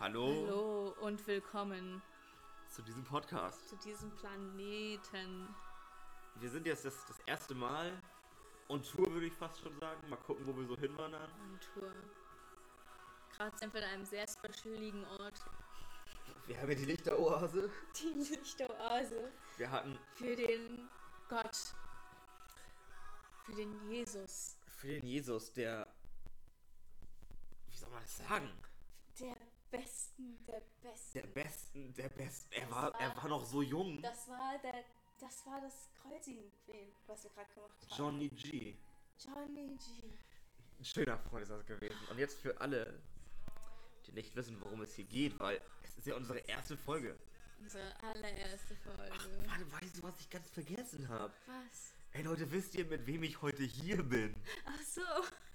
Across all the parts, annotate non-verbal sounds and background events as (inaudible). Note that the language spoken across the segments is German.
Hallo, Hallo und willkommen zu diesem Podcast. zu diesem Planeten. Wir sind jetzt das, das erste Mal on Tour, würde ich fast schon sagen. Mal gucken, wo wir so hinwandern. On Tour. Gerade sind wir in einem sehr specialigen Ort. Wir haben ja die Lichteroase. Die Lichtoase Wir hatten für den Gott. Für den Jesus. für den Jesus, der. Wie soll man das sagen? Der Besten, der Besten. Der Besten, der Besten. Er war, er war noch so jung. Das war der. Das war das Kreuzigen, was wir gerade gemacht haben. Johnny G. Johnny G. Ein schöner Freund ist das gewesen. Und jetzt für alle, die nicht wissen, worum es hier geht, weil es ist ja unsere erste Folge. Unsere allererste Folge. Warte, weißt du, was ich ganz vergessen habe? Was? Ey Leute, wisst ihr, mit wem ich heute hier bin? Ach so.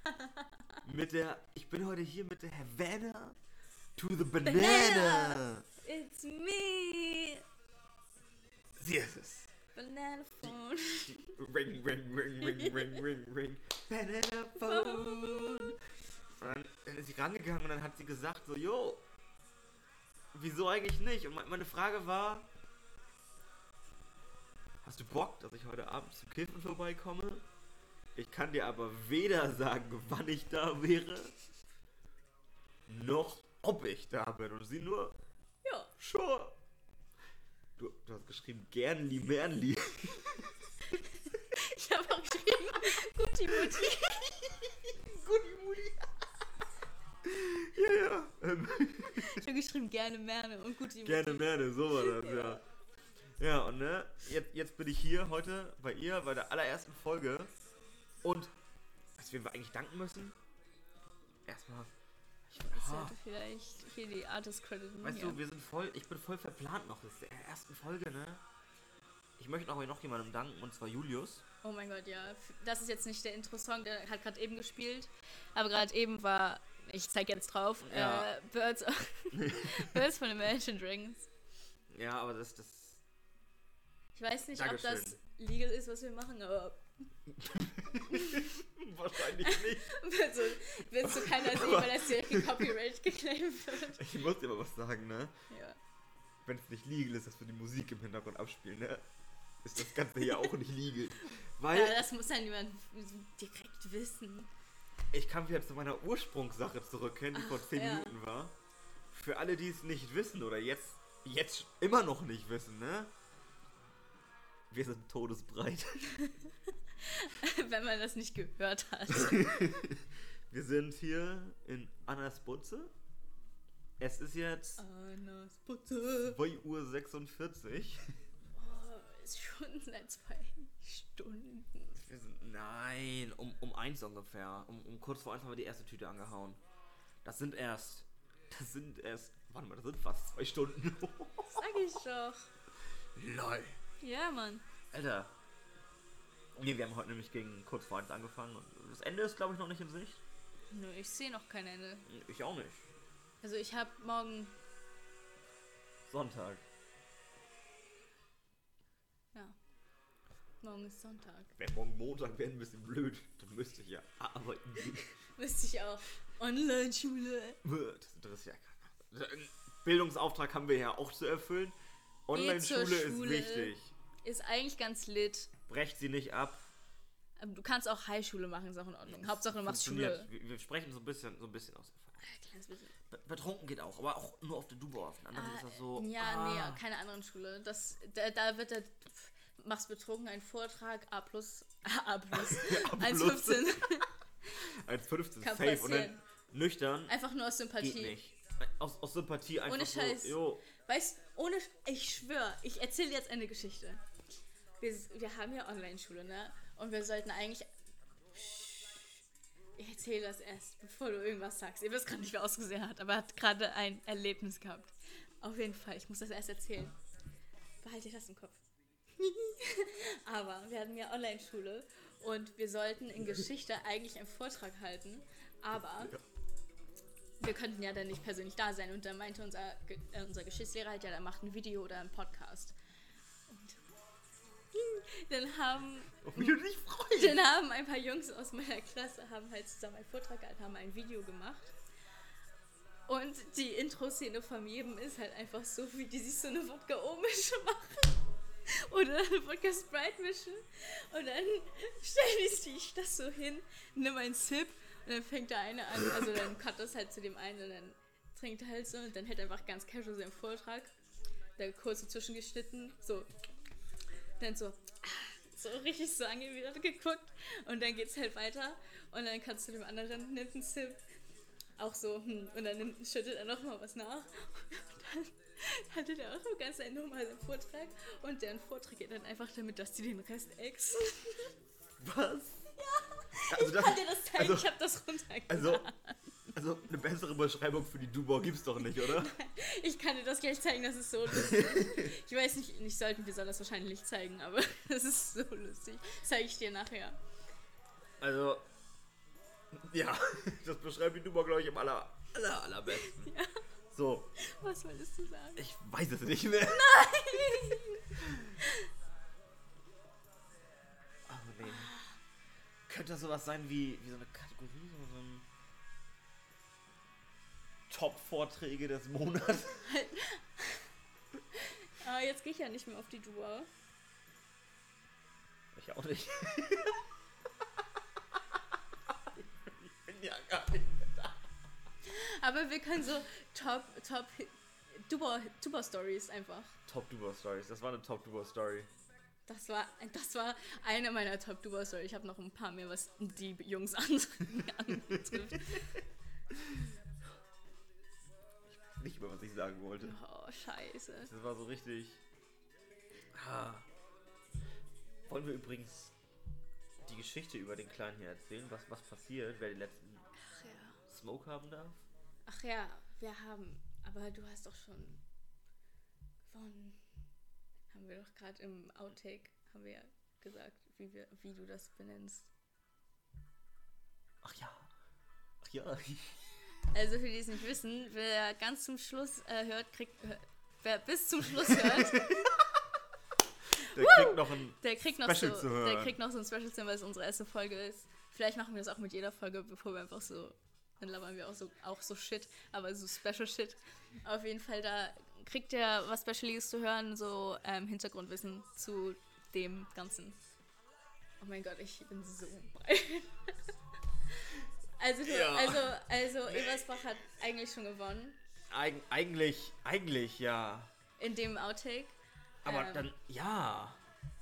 (laughs) Mit der. Ich bin heute hier mit der Havana to the Banana. Banana. It's me. Sie ist es. Banana phone. Ring, ring, ring, ring, ring, ring, ring. Banana Phone. Und dann, ist sie rangegangen und dann hat sie gesagt so, yo, wieso eigentlich nicht? Und me- meine Frage war, hast du Bock, dass ich heute Abend zum Kiffen vorbeikomme? Ich kann dir aber weder sagen, wann ich da wäre, noch ob ich da bin. Und sie nur, Ja. sure. Du, du hast geschrieben, gernli, mernli. Ich habe auch geschrieben, Guti Mutti. Guti Mutti. ja, ja. Ich habe geschrieben, gerne Merne und Guti Mutti. gerne Merne, so war das, ja. Ja, und ne, jetzt, jetzt bin ich hier heute bei ihr, bei der allerersten Folge. Und, was wir eigentlich danken müssen? Erstmal, ich, sollte vielleicht hier die Artist crediten. weißt hier. du, wir sind voll, ich bin voll verplant noch. Das ist der ersten Folge, ne? Ich möchte aber noch jemandem danken, und zwar Julius. Oh mein Gott, ja. Das ist jetzt nicht der Intro-Song, der hat gerade eben gespielt. Aber gerade eben war, ich zeig jetzt drauf, Ja. äh, Birds, (laughs) Birds von Imagine Dragons. Ja, aber das, das, Ich weiß nicht, Dankeschön. ob das legal ist, was wir machen, aber (laughs) wahrscheinlich nicht. wird so, wird so keiner sehen, weil das direkt Copyright geclaimt wird. Ich muss dir aber was sagen, ne? Ja. wenn es nicht legal ist, dass wir die Musik im Hintergrund abspielen, ne? Ist das Ganze hier auch nicht legal. Weil ja, das muss ja niemand direkt wissen. ich kann wieder zu meiner Ursprungssache zurückkehren, die vor 10 ja. Minuten war. Für alle, die es nicht wissen oder jetzt, jetzt immer noch nicht wissen, ne? Wir sind todesbreit. (laughs) (laughs) Wenn man das nicht gehört hat. (laughs) Wir sind hier in Annas Butze. Es ist jetzt Annas Putze. 2 Uhr 46. Oh, ist schon seit zwei Stunden. Wir sind, nein, um, um eins ungefähr. Um, um kurz vor eins haben wir die erste Tüte angehauen. Das sind erst. Das sind erst. Warte mal, das sind fast zwei Stunden. Sag ich doch. (laughs) Lol. Ja, Mann. Alter. Nee, wir haben heute nämlich gegen kurz vor eins angefangen. Und das Ende ist, glaube ich, noch nicht in Sicht. Nö, ich sehe noch kein Ende. Ich auch nicht. Also ich habe morgen, Sonntag. ja, morgen ist Sonntag. Wäre morgen Montag, wäre ein bisschen blöd. Dann müsste ich ja arbeiten. (laughs) Müsste ich auch. Online-Schule. Das interessiert ja keiner. Einen Bildungsauftrag haben wir ja auch zu erfüllen. Online-Schule ist wichtig. Ist eigentlich ganz lit. Brecht sie nicht ab. Aber Du kannst auch Highschule machen, ist auch in Ordnung. Hauptsache du machst. Schule. Wir, wir sprechen so ein bisschen, so ein bisschen aus. Ein kleines bisschen. Be- Betrunken geht auch, aber auch nur auf der Dubo. Auf den anderen ist das so. Ja, ah, nee, keine anderen Schule. Das, da, da wird der, machst betrunken einen Vortrag, A plus, (laughs) A plus, (laughs) A 1,15. 1,15 (laughs) Kann safe und dann passieren. nüchtern Einfach nur aus geht Sympathie. nicht. Aus, aus Sympathie einfach Ohne so. Scheiß. Jo, Weißt ohne, ich schwöre, ich erzähle jetzt eine Geschichte. Wir, wir haben ja Online-Schule, ne? Und wir sollten eigentlich. Ich erzähle das erst, bevor du irgendwas sagst. Ihr wisst gerade nicht, wie er ausgesehen hat, aber er hat gerade ein Erlebnis gehabt. Auf jeden Fall, ich muss das erst erzählen. Behalte das im Kopf. (laughs) aber wir hatten ja Online-Schule und wir sollten in Geschichte eigentlich einen Vortrag halten, aber wir könnten ja dann nicht persönlich da sein. Und dann meinte unser, äh, unser Geschichtslehrer halt, ja, der macht ein Video oder einen Podcast. (laughs) Dann haben, Oh, wie du dich freust. dann haben ein paar Jungs aus meiner Klasse haben halt zusammen einen Vortrag gehalten, haben ein Video gemacht. Und die Intro-Szene von jedem ist halt einfach so, wie die sich so eine Wodka-O-Mische machen. (laughs) Oder eine Wodka Sprite mischen. Und dann (laughs) stellen die sich das so hin, nimm einen Sip und dann fängt der eine an, also dann cut das halt zu dem einen und dann trinkt er halt so und dann hält er einfach ganz casual seinen Vortrag. Da kurz so zwischengeschnitten, so. Dann so, (laughs) so richtig so angewidert geguckt. Und dann geht's halt weiter. Und dann kannst du dem anderen nimmt einen Sip. Auch so, hm, und dann nimmt, schüttet er nochmal was nach. (laughs) Und dann hatte der auch so ganz einen normalen Vortrag. Und deren Vortrag geht dann einfach damit, dass die den Rest exen. Was? (laughs) Ja, Also ich das- kann dir das zeigen, also- ich habe das runtergeladen. Also, also eine bessere Beschreibung für die Dubor gibt's doch nicht, oder? (laughs) Ich kann dir das gleich zeigen, das ist so lustig. Ich weiß nicht, nicht sollten wir soll das wahrscheinlich nicht zeigen, aber (laughs) das ist so lustig. Zeige ich dir nachher. Also, ja, (laughs) das beschreibt die Dubor, glaube ich, am aller, aller, allerbesten. So, Was wolltest du sagen? ich weiß es nicht mehr. Oh nee. Könnte das sowas sein wie, wie so eine Kategorie, Top-Vorträge des Monats? (laughs) Ah, jetzt gehe ich ja nicht mehr auf die Dua. Ich auch nicht. ich bin ja gar nicht mehr da. Aber wir können so Top, Top, Duba, Duba Stories einfach. Top Duber Stories. Das war eine Top Duber Story. Das war, das war eine meiner Top Duba Stories. Ich habe noch ein paar mehr, was die Jungs (laughs) an- anbetrifft. Nicht mehr, was ich sagen wollte. Oh, scheiße. Das war so richtig. Ah. Wollen wir übrigens die Geschichte über den Kleinen hier erzählen? Was, was passiert, wer den letzten Ach ja. Smoke haben darf? Ach ja, wir haben. Aber du hast doch schon gewonnen. Haben wir doch gerade im Outtake, haben wir ja gesagt, wie, wir, wie du das benennst. Ach ja. Ach ja. (laughs) Also für die es nicht wissen, wer ganz zum Schluss äh, hört, kriegt. Hör, wer bis zum Schluss hört, Der kriegt noch ein. der kriegt noch Special so. zu Der hören. kriegt noch so ein Special zu hören, weil es unsere erste Folge ist. Vielleicht machen wir das auch mit jeder Folge, bevor wir einfach so. Dann labern wir auch so, auch so Shit, aber so Special Shit. Auf jeden Fall, da kriegt ihr was Specialiges zu hören, so ähm, Hintergrundwissen zu dem Ganzen. Oh mein Gott, ich bin so breit. (laughs) Also, Ja. also, also Ebersbach hat eigentlich schon gewonnen Eig eigentlich, eigentlich ja. in dem Outtake. Aber Ähm. dann, ja.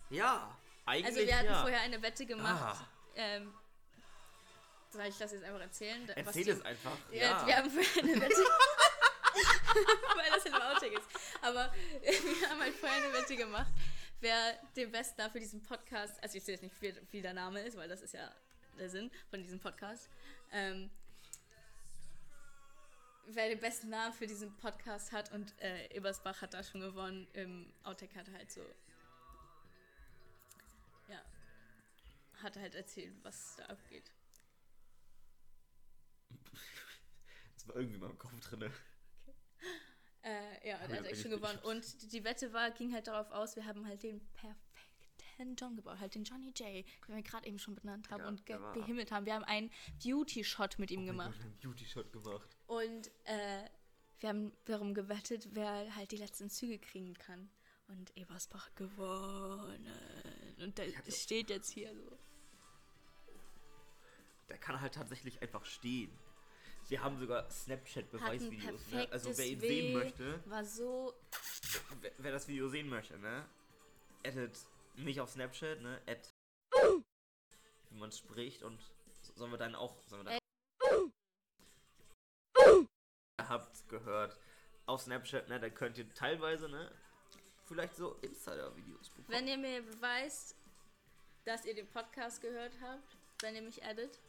Ja. Eigentlich Also wir hatten ja. vorher eine Wette gemacht. Ah. Ähm, soll ich das jetzt einfach erzählen? Erzähl es einfach. Ja. Ja. Wir haben vorher eine Wette. (laughs) (laughs) Weil das in dem Outtake ist. Aber (laughs) wir haben halt vorher eine Wette gemacht, wer den besten Namen für diesen Podcast, also ich sehe jetzt nicht, wie, wie der Name ist, weil das ist ja der Sinn von diesem Podcast. Ähm, wer den besten Namen für diesen Podcast hat und äh, Ebersbach hat da schon gewonnen. Im Outtake hat er halt so. Ja. Hat halt erzählt, was da abgeht. (laughs) Das war irgendwie in meinem Kopf drin. Äh, ja, der ich hat echt schon gewonnen. Und die, die Wette war, ging halt darauf aus, wir haben halt den perfekten John gebaut, halt den Johnny J, den wir gerade eben schon benannt haben Ja, und ge behimmelt haben. Wir haben einen Beauty-Shot mit ihm Oh gemacht. Gott, einen Beauty-Shot gemacht. Und äh, wir haben darum gewettet, wer halt die letzten Züge kriegen kann. Und Ebersbach gewonnen. Und der steht jetzt hier so. Der kann halt tatsächlich einfach stehen. Wir haben sogar Snapchat-Beweisvideos. Ne? Also wer ihn sehen möchte, War so. wer, wer das Video sehen möchte, ne? Addet mich auf Snapchat, ne? Add, (gasps) wie man spricht und so- sollen wir dann auch, sollen wir dann Ihr habt gehört auf Snapchat, ne? Da könnt ihr teilweise, ne? Vielleicht so Insider-Videos bekommen. Wenn ihr mir beweist, dass ihr den Podcast gehört habt, wenn ihr mich addet,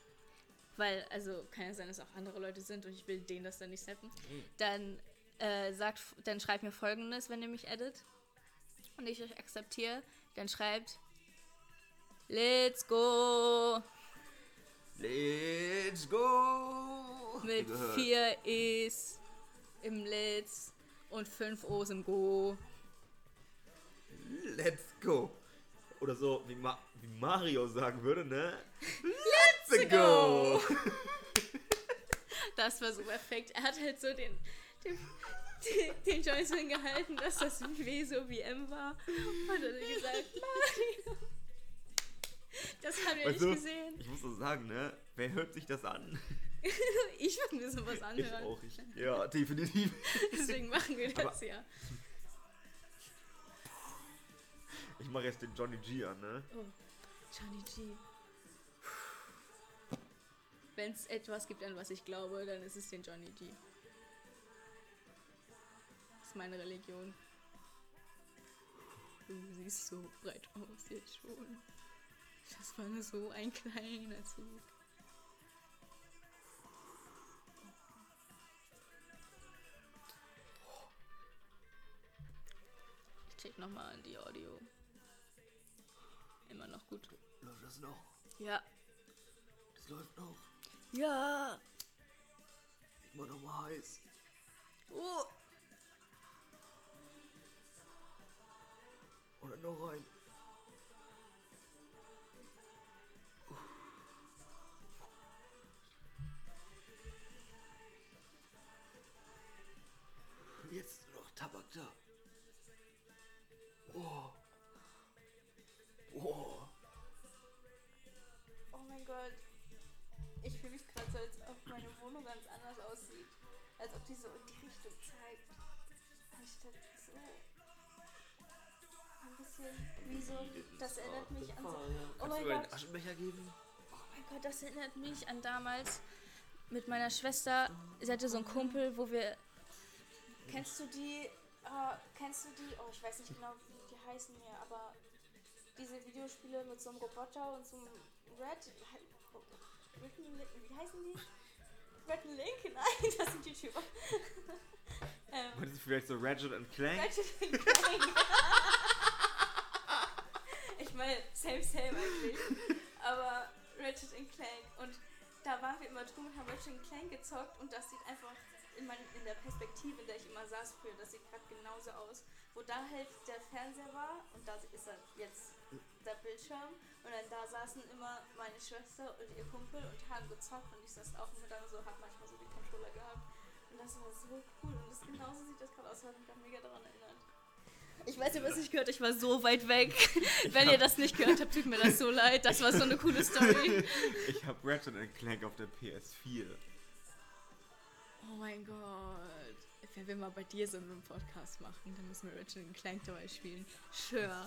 weil, also kann ja sein, dass auch andere Leute sind und ich will denen das dann nicht snappen, Mhm. dann äh, sagt, dann schreibt mir folgendes, wenn ihr mich addet und ich euch akzeptiere, dann schreibt Let's go Let's go! Mit vier E's im Let's und fünf O's im Go. Let's go! Oder so, wie, Ma wie Mario sagen würde, ne? Let's go! (laughs) Das war so perfekt. Er hat halt so den, den, (laughs) den, so hingehalten, dass das W so wie M war. Und hat er (laughs) gesagt, Mario. (laughs) Das haben wir Weißt nicht du, gesehen. Ich muss so sagen, ne? Wer hört sich das an? Ich würde mir sowas Ich anhören. auch. Ich, ja, definitiv. Deswegen machen wir das Aber- ja. Ich mache jetzt den Johnny G an, ne? Oh, Johnny G. Wenn es etwas gibt, an was ich glaube, dann ist es den Johnny G. Ist meine Religion. Du siehst so breit aus jetzt schon. Das war nur so ein kleiner Zug. Ich check nochmal die Audio. Immer noch gut. Läuft das noch? Ja. Das läuft noch. Ja. Immer noch mal heiß. Oh. Oder noch rein. Jetzt noch Tabak da. Oh. Oh. Oh mein Gott. Ich fühle mich gerade so, als ob meine Wohnung ganz anders aussieht. Als ob die so in die Richtung zeigt. Anstatt so. Ein bisschen wie so. Das erinnert mich an so. Oh mein Gott. Aschenbecher geben? Oh mein Gott, das erinnert mich an damals mit meiner Schwester. Sie hatte so einen Kumpel, wo wir. Kennst du die? Äh, kennst du die? Oh, ich weiß nicht genau, wie die heißen mehr, aber diese Videospiele mit so einem Roboter und so einem Red. Red wie heißen die? Red Link? (laughs) Nein, das sind YouTuber. (laughs) ähm, Meinst du vielleicht so Ratchet and Clank? Ratchet Clank. (laughs) ich meine, same, same eigentlich. Aber Ratchet Clank. Und da waren wir immer drüben und haben Ratchet Clank gezockt und das sieht einfach in, mein, in der Perspektive, in der ich immer saß früher, das sieht gerade genauso aus. Wo da halt der Fernseher war und da ist dann jetzt der Bildschirm und dann da saßen immer meine Schwester und ihr Kumpel und haben gezockt und ich saß auch immer da so, hab manchmal so die Controller gehabt. Und das war so cool und das genauso sieht das gerade aus, hat mich mega daran erinnert. Ich weiß nicht, was ich gehört ich war so weit weg. (laughs) Wenn ihr das nicht gehört habt, tut mir das so leid. Das war so eine coole Story. (laughs) Ich habe Ratchet Clank auf der PS4. Oh mein Gott. Wenn wir mal bei dir so einen Podcast machen, dann müssen wir Ratchet Clank dabei spielen. Sure.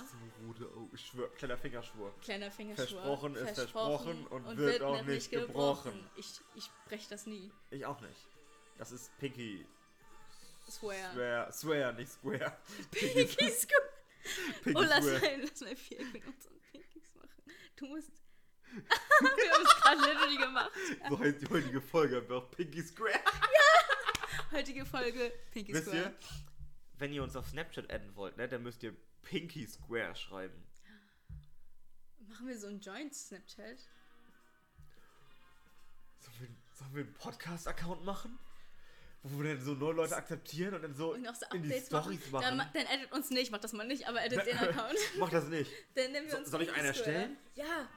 So. Ich schwör, kleiner Fingerschwur. Kleiner Fingerschwur. Versprochen ist versprochen und wird auch nicht gebrochen. Ich, ich brech das nie. Ich auch nicht. Das ist Pinky. Swear. Swear, swear, nicht Square. (laughs) Pinky Square. Pinky Oh, lass mal, lass mal vier benutzen und Pinkies machen. Du musst. (laughs) wir haben es gerade literally gemacht. So heißt die heutige Folge einfach Pinky Square. Heutige Folge Pinky Wisst Square. ihr, wenn ihr uns auf Snapchat adden wollt, ne, dann müsst ihr Pinky Square schreiben. Machen wir so einen Joint-Snapchat? Sollen wir, sollen wir einen Podcast-Account machen? Wo wir dann so neue Leute akzeptieren und dann so Und so in die Updates machen. Dann, machen. ma- dann edit uns nicht, mach das mal nicht, aber edit den (laughs) Account. Mach das nicht. Dann nehmen wir So- uns soll ich einen erstellen? Ja.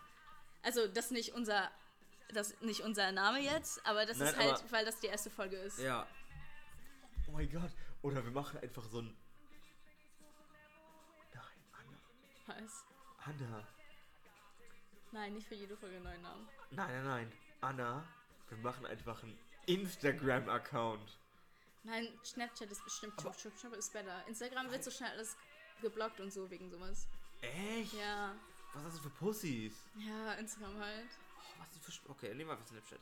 Also, das ist nicht unser. Das ist nicht unser Name jetzt, aber das Nein, ist halt, weil das die erste Folge ist. Ja. Oh mein Gott. Oder wir machen einfach so ein. Nein, Anna. Was? Anna. Nein, nicht für jede Folge einen neuen Namen. Nein, nein, nein. Anna, wir machen einfach einen Instagram-Account. Nein, Snapchat ist bestimmt Chup Chup Chup ist besser. Instagram wird so schnell alles geblockt und so wegen sowas. Echt? Ja. Was hast du für Pussys? Ja, Instagram halt. Oh, was ist für. Okay, nehmen wir einfach Snapchat.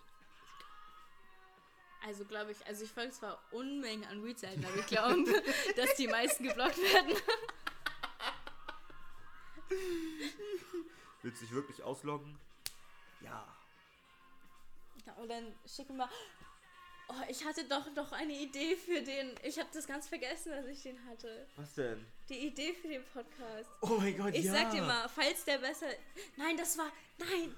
Also glaube ich, also ich folge zwar Unmengen an Weed-Seiten, aber ich glaube, (laughs) dass die meisten geblockt werden. Willst du dich wirklich ausloggen? Ja. Ja, und dann schicken wir. Oh, ich hatte doch noch eine Idee für den. Ich habe das ganz vergessen, dass ich den hatte. Was denn? Die Idee für den Podcast. Oh mein Gott, Ich ja. sag dir mal, falls der besser. Nein, das war. Nein!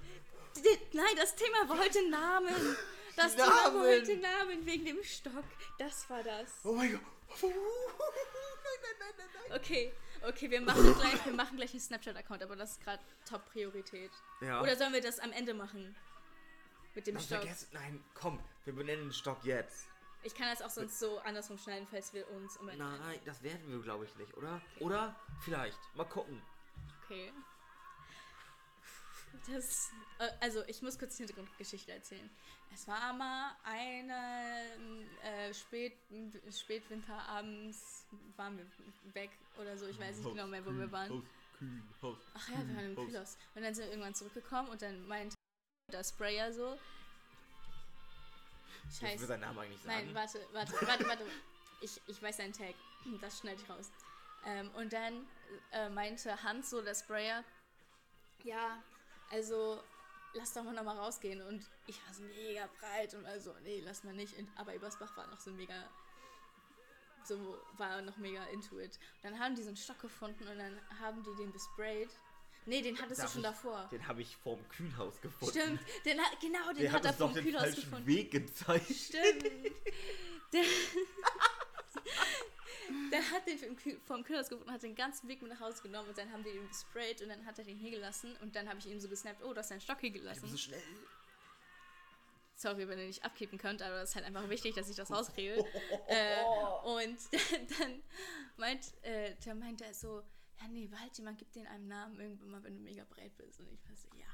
Nein, das Thema war heute Namen. Das Thema war Namen. heute Namen wegen dem Stock. Das war das. Oh mein Gott. (laughs) nein, nein, nein, nein, nein. Okay, okay, wir machen gleich, wir machen gleich einen Snapchat-Account, aber das ist gerade Top-Priorität. Ja. Oder sollen wir das am Ende machen? Mit dem Stock. vergessen- Nein, komm, wir benennen den Stock jetzt. Ich kann das auch sonst so andersrum schneiden, falls wir uns immer. Nein, das werden wir, glaube ich, nicht, oder? Oder? Vielleicht. Mal gucken. Okay. Das, äh, also ich muss kurz die Hintergrundgeschichte erzählen. Es war mal eine äh, Spät, Spätwinterabends waren wir weg oder so. Ich weiß nicht genau mehr, wo wir waren. Haus, Kühl, Haus. Ach ja, wir waren im Haus. Kühlhaus. Und dann sind wir irgendwann zurückgekommen und dann meinte der Sprayer so. Ich will Scheiße. seinen Namen eigentlich sagen. Nein, warte, warte, warte, warte. Ich, ich weiß seinen Tag. Das schneide ich raus. Ähm, und dann äh, meinte Hans so, der Sprayer, ja, also lass doch mal nochmal rausgehen. Und ich war so mega breit und war so, nee, lass mal nicht. Aber Übersbach war noch so mega, so war noch mega into it. Und dann haben die so einen Stock gefunden und dann haben die den besprayt. Nee, den hattest du schon ich- davor. Den habe ich vorm Kühlhaus gefunden. Stimmt, den hat, genau, den Der hat hat er uns doch vom den Kühlhaus falschen gefunden. Weg gezeigt. Stimmt. (laughs) Der, der hat den vom, Kühl, vom Kühlhaus gefunden, hat den ganzen Weg mit nach Hause genommen und dann haben die ihn gesprayt und dann hat er den hier gelassen und dann habe ich ihm so gesnappt, oh, du hast deinen Stock hier bist so gelassen. schnell. Sorry, wenn ihr nicht abkippen könnt, aber es ist halt einfach wichtig, dass ich das rauskriege. (laughs) äh, und (laughs) dann meint, äh, der meint er so, ja nee, behalt jemand, gib den einem Namen irgendwann mal, wenn du mega breit bist. Und ich war so, ja.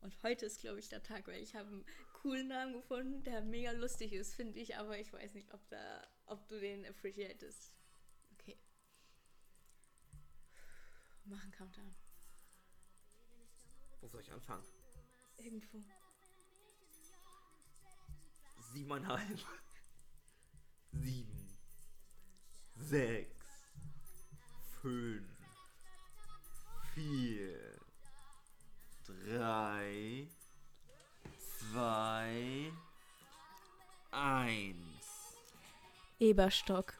Und heute ist, glaube ich, der Tag, weil ich habe einen coolen Namen gefunden, der mega lustig ist, finde ich, aber ich weiß nicht, ob, da, ob du den appreciatest. Okay. Machen Countdown. Wo soll ich anfangen? Irgendwo. Siebeneinhalb. Sieben. Sechs. Fünf. Vier. Drei. Zwei. Eins. Eberstock.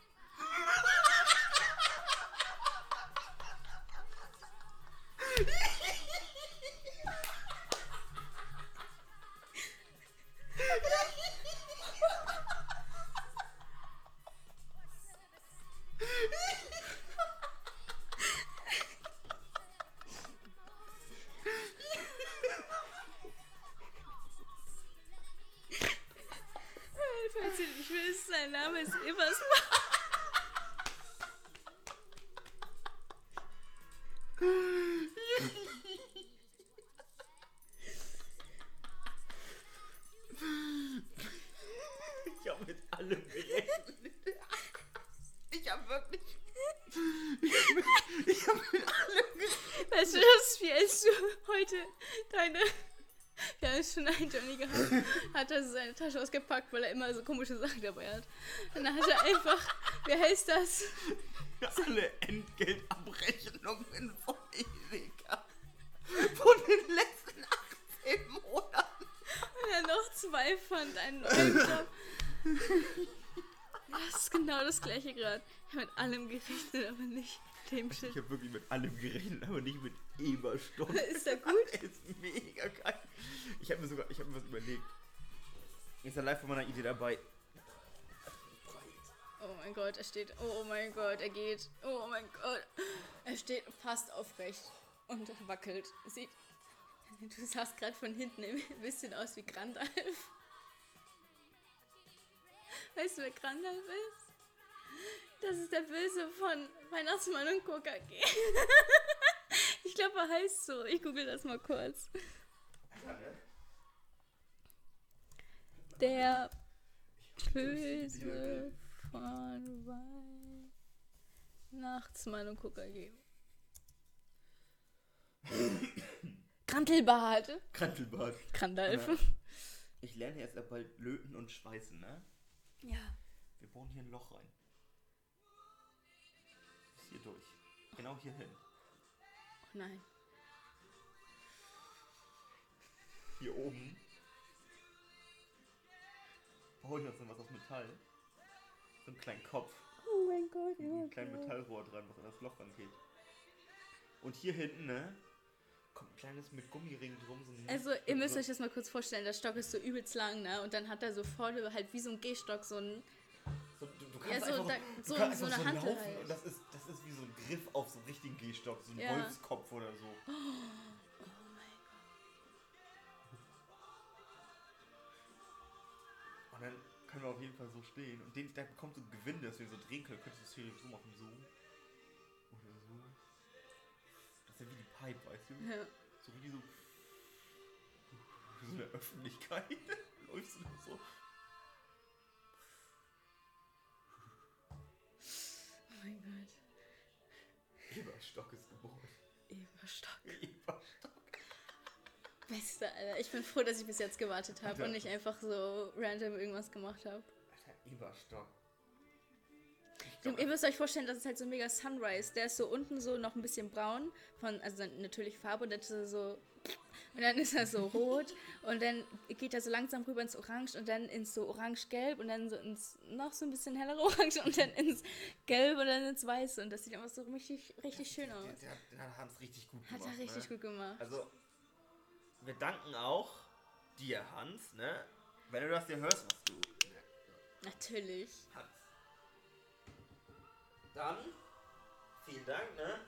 (laughs) so komische Sachen dabei hat. Und dann hat er einfach, wie heißt das? Alle Entgeltabrechnungen von Erika. Von den letzten 18 Monaten. Und dann noch zwei fand, einen neuen Job. Das ist genau das gleiche gerade. Ich habe mit allem gerechnet, aber nicht mit dem Ich Shit. habe wirklich mit allem gerechnet, aber nicht mit Eberstock. Ist der gut? Der (laughs) ist mega geil. Ich habe mir sogar, ich habe mir was überlegt. Ist er live von meiner Idee dabei? Oh mein Gott, er steht. Oh mein Gott, er geht. Oh mein Gott. Er steht fast aufrecht und wackelt. Sieht. Du sahst gerade von hinten ein bisschen aus wie Grandalf. Weißt du, wer Grandalf ist? Das ist der Böse von Weihnachtsmann und KKG. Ich glaube, er heißt so. Ich google das mal kurz. Der Böse von Weihnachtsmann und KKG. Krantelbart. Krantelbart. Krandalf. Ich lerne jetzt ab bald löten und schweißen, ne? Ja. Wir bohren hier ein Loch rein. Bis hier durch. Genau hier hin. Oh nein. Hier oben. Baue ich uns noch was aus Metall. So einen kleinen Kopf. Oh mein Gott. Mit einem kleinen Metallrohr dran, was an das Loch rangeht. Und hier hinten, ne? Kommt ein kleines mit Gummiring drum. So ein Also, ihr müsst so, euch das mal kurz vorstellen. Der Stock ist so übelst lang, ne? Und dann hat er so vorne halt wie so ein Gehstock so ein. so, du, du Ja, kannst so einfach da- du so- kannst so einfach eine Hantel laufen halt. Und das ist, das ist wie so ein Griff auf so einen richtigen Gehstock. So ein Ja. Wolfskopf oder so. Oh Können wir auf jeden Fall so stehen. Und den, da bekommt so ein Gewinde, dass wir so drehen können. Könntest du das hier so machen, so. Oder so. Das ist ja wie die Pipe, weißt du? Ja. So wie so. So in der Öffentlichkeit. (laughs) Läufst du so. Oh mein Gott. Eberstock ist geboren. Eberstock. Eberstock. Beste, Alter. Ich bin froh, dass ich bis jetzt gewartet habe und nicht einfach so random irgendwas gemacht habe. Alter, Eberstock. Glaub, ihr müsst euch vorstellen, das ist halt so ein mega Sunrise. Der ist so unten so noch ein bisschen braun, von, also natürlich Farbe und dann ist er so. Und dann ist er so rot (laughs) und dann geht er so langsam rüber ins Orange und dann ins so orange-gelb und dann so ins noch so ein bisschen hellere (laughs) Orange und dann ins Gelb und dann ins Weiße. Und das sieht einfach so richtig, richtig schön der, aus. der, der hat Hans richtig gut Hat gemacht. er richtig ne? gut gemacht. Also, wir danken auch dir, Hans, ne? Wenn du das dir hörst, was du. Natürlich. Hans. Dann, vielen Dank, ne?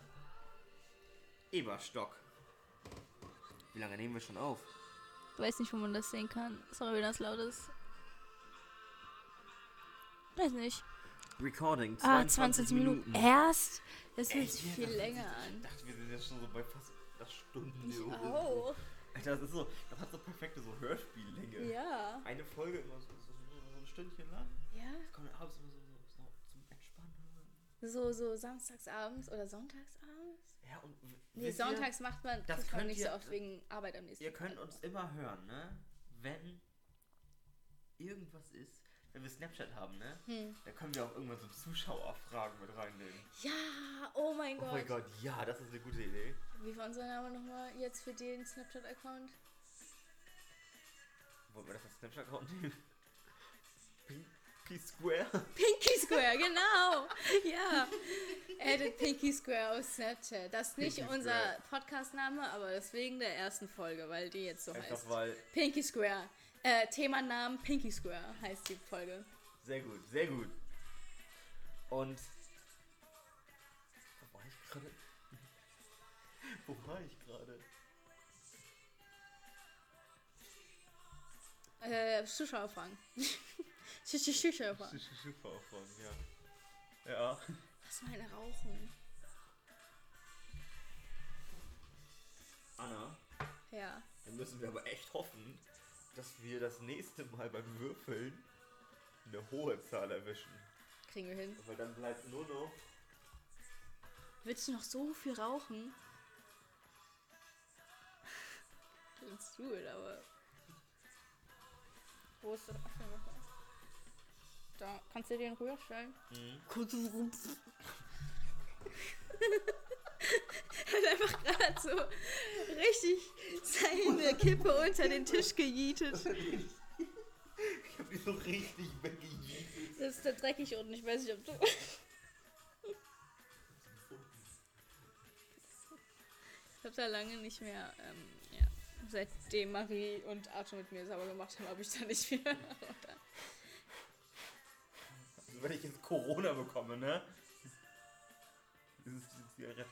Eberstock. Wie lange nehmen wir schon auf? Ich weiß nicht, wo man das sehen kann. Sorry, wenn das laut ist. Weiß nicht. Recording, Ah, 20 Minuten. Erst? Das fühlt sich viel länger Ich an. dachte, wir sind jetzt schon so bei fast einer Stunde. Ich auch. Alter, das ist so, das hat so perfekte so Hörspiellänge. Ja. Eine Folge immer so, so, so ein Stündchen lang. Ja. Das man abends immer so, so, so zum Entspannen. So, so samstagsabends oder sonntagsabends? Ja, und Nee, wisst ihr, sonntags macht man, das könnt nicht ihr- so oft wegen Arbeit am nächsten Ihr könnt Tag. uns immer hören, ne? Wenn irgendwas ist, wenn wir Snapchat haben, ne? Hm. Da können wir auch irgendwann so Zuschauerfragen mit reinnehmen. Ja, oh mein Oh Gott. mein Gott, ja, das ist eine gute Idee. Wie war unser Name nochmal jetzt für den Snapchat-Account? Wollen wir das als Snapchat-Account nehmen? Pinky Square? Pinky Square, genau. Ja. Edit Pinky Square aus Snapchat. Das ist nicht Pinky unser. Podcast-Name, aber deswegen der ersten Folge, weil die jetzt so Einfach heißt. weil, Pinky Square. Äh, Themanamen Pinky Square heißt die Folge. sehr gut, sehr gut. Und. Wo war ich gerade? Äh, Zuschauerfragen. Zuschauerfragen. (laughs) Schiffauffahren, ja. Ja. Was meine Rauchen? Anna, Ja. dann müssen wir aber echt hoffen, dass wir das nächste Mal beim Würfeln eine hohe Zahl erwischen. Kriegen wir hin. Weil dann bleibt nur noch. Willst du noch so viel rauchen? Let's do it, aber. Wo ist das Apfelmesser? Da, kannst du den rüberstellen? Mhm. Kurz rum. (laughs) hat einfach gerade so richtig seine Kippe unter den Tisch gejietet. Ich hab die so richtig weggejietet. Das ist da dreckig unten. Ich weiß nicht, ob du. Ich habe da lange nicht mehr. Ähm. Seitdem Marie und Arthur mit mir sauber gemacht haben, habe ich da nicht mehr. Also wenn ich jetzt Corona bekomme, ne? Das ist diese Zigarette.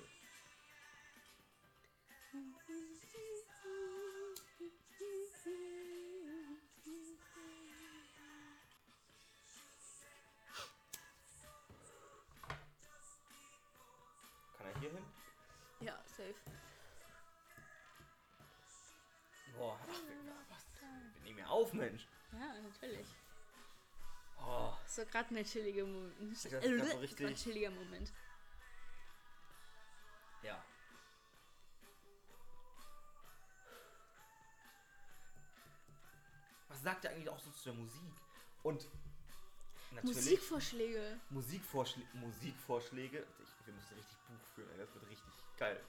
Kann er hier hin? ja, safe. Boah, ach, wir, was? Wir nehmen ja auf, Mensch. Ja, natürlich. Oh, So gerade ein chilliger Moment. ist grad so richtig- ein chilliger Moment. ja. Was sagt er eigentlich auch so zu der Musik? Und natürlich Musikvorschläge. Musikvorschlä Musikvorschläge. Ich, wir müssen richtig Buch führen, das wird richtig geil.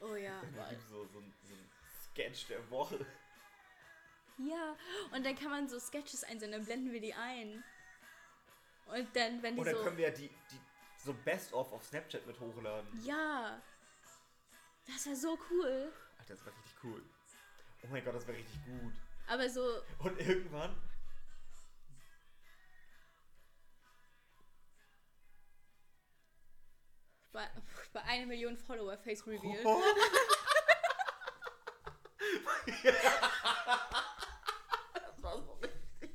Oh ja. (laughs) So, so, so ein Sketch der Woche. Ja, und dann kann man so Sketches einsenden, dann blenden wir die ein. Und dann, wenn die dann so. können wir die, die so Best-of auf Snapchat mit hochladen. Ja. Das wäre so cool. Alter, das wäre richtig cool. Oh mein Gott, das wäre richtig gut. Aber so. Und irgendwann. Bei, bei einer Million Follower Face Reveal. Oh das war so richtig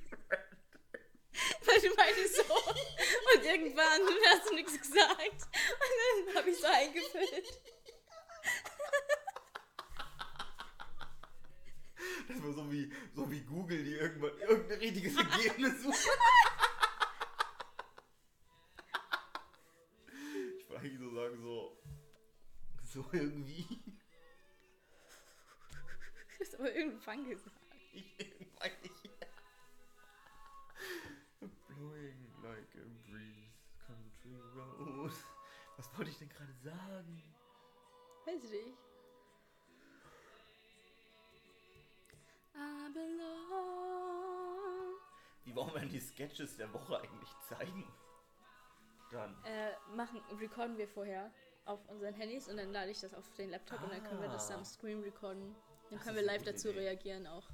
Weil du meinst so. Und irgendwann du hast du nichts gesagt. Und dann hab ich so eingefüllt. Das war so wie, so wie Google, die irgendwann irgendein richtiges Ergebnis sucht. Ich wollte eigentlich so sagen, so. So irgendwie. (laughs) Du hast aber irgendwann gesagt. Ich weiß nicht. Blowing like a breeze, country road. Was wollte ich denn gerade sagen? Weiß ich nicht. I belong. Wie wollen wir denn die Sketches der Woche eigentlich zeigen? Dann. Äh, machen, recorden wir vorher auf unseren Handys und dann lade ich das auf den Laptop und dann können wir das dann Ah. Screen recorden. Dann können wir live dazu Idee. reagieren auch.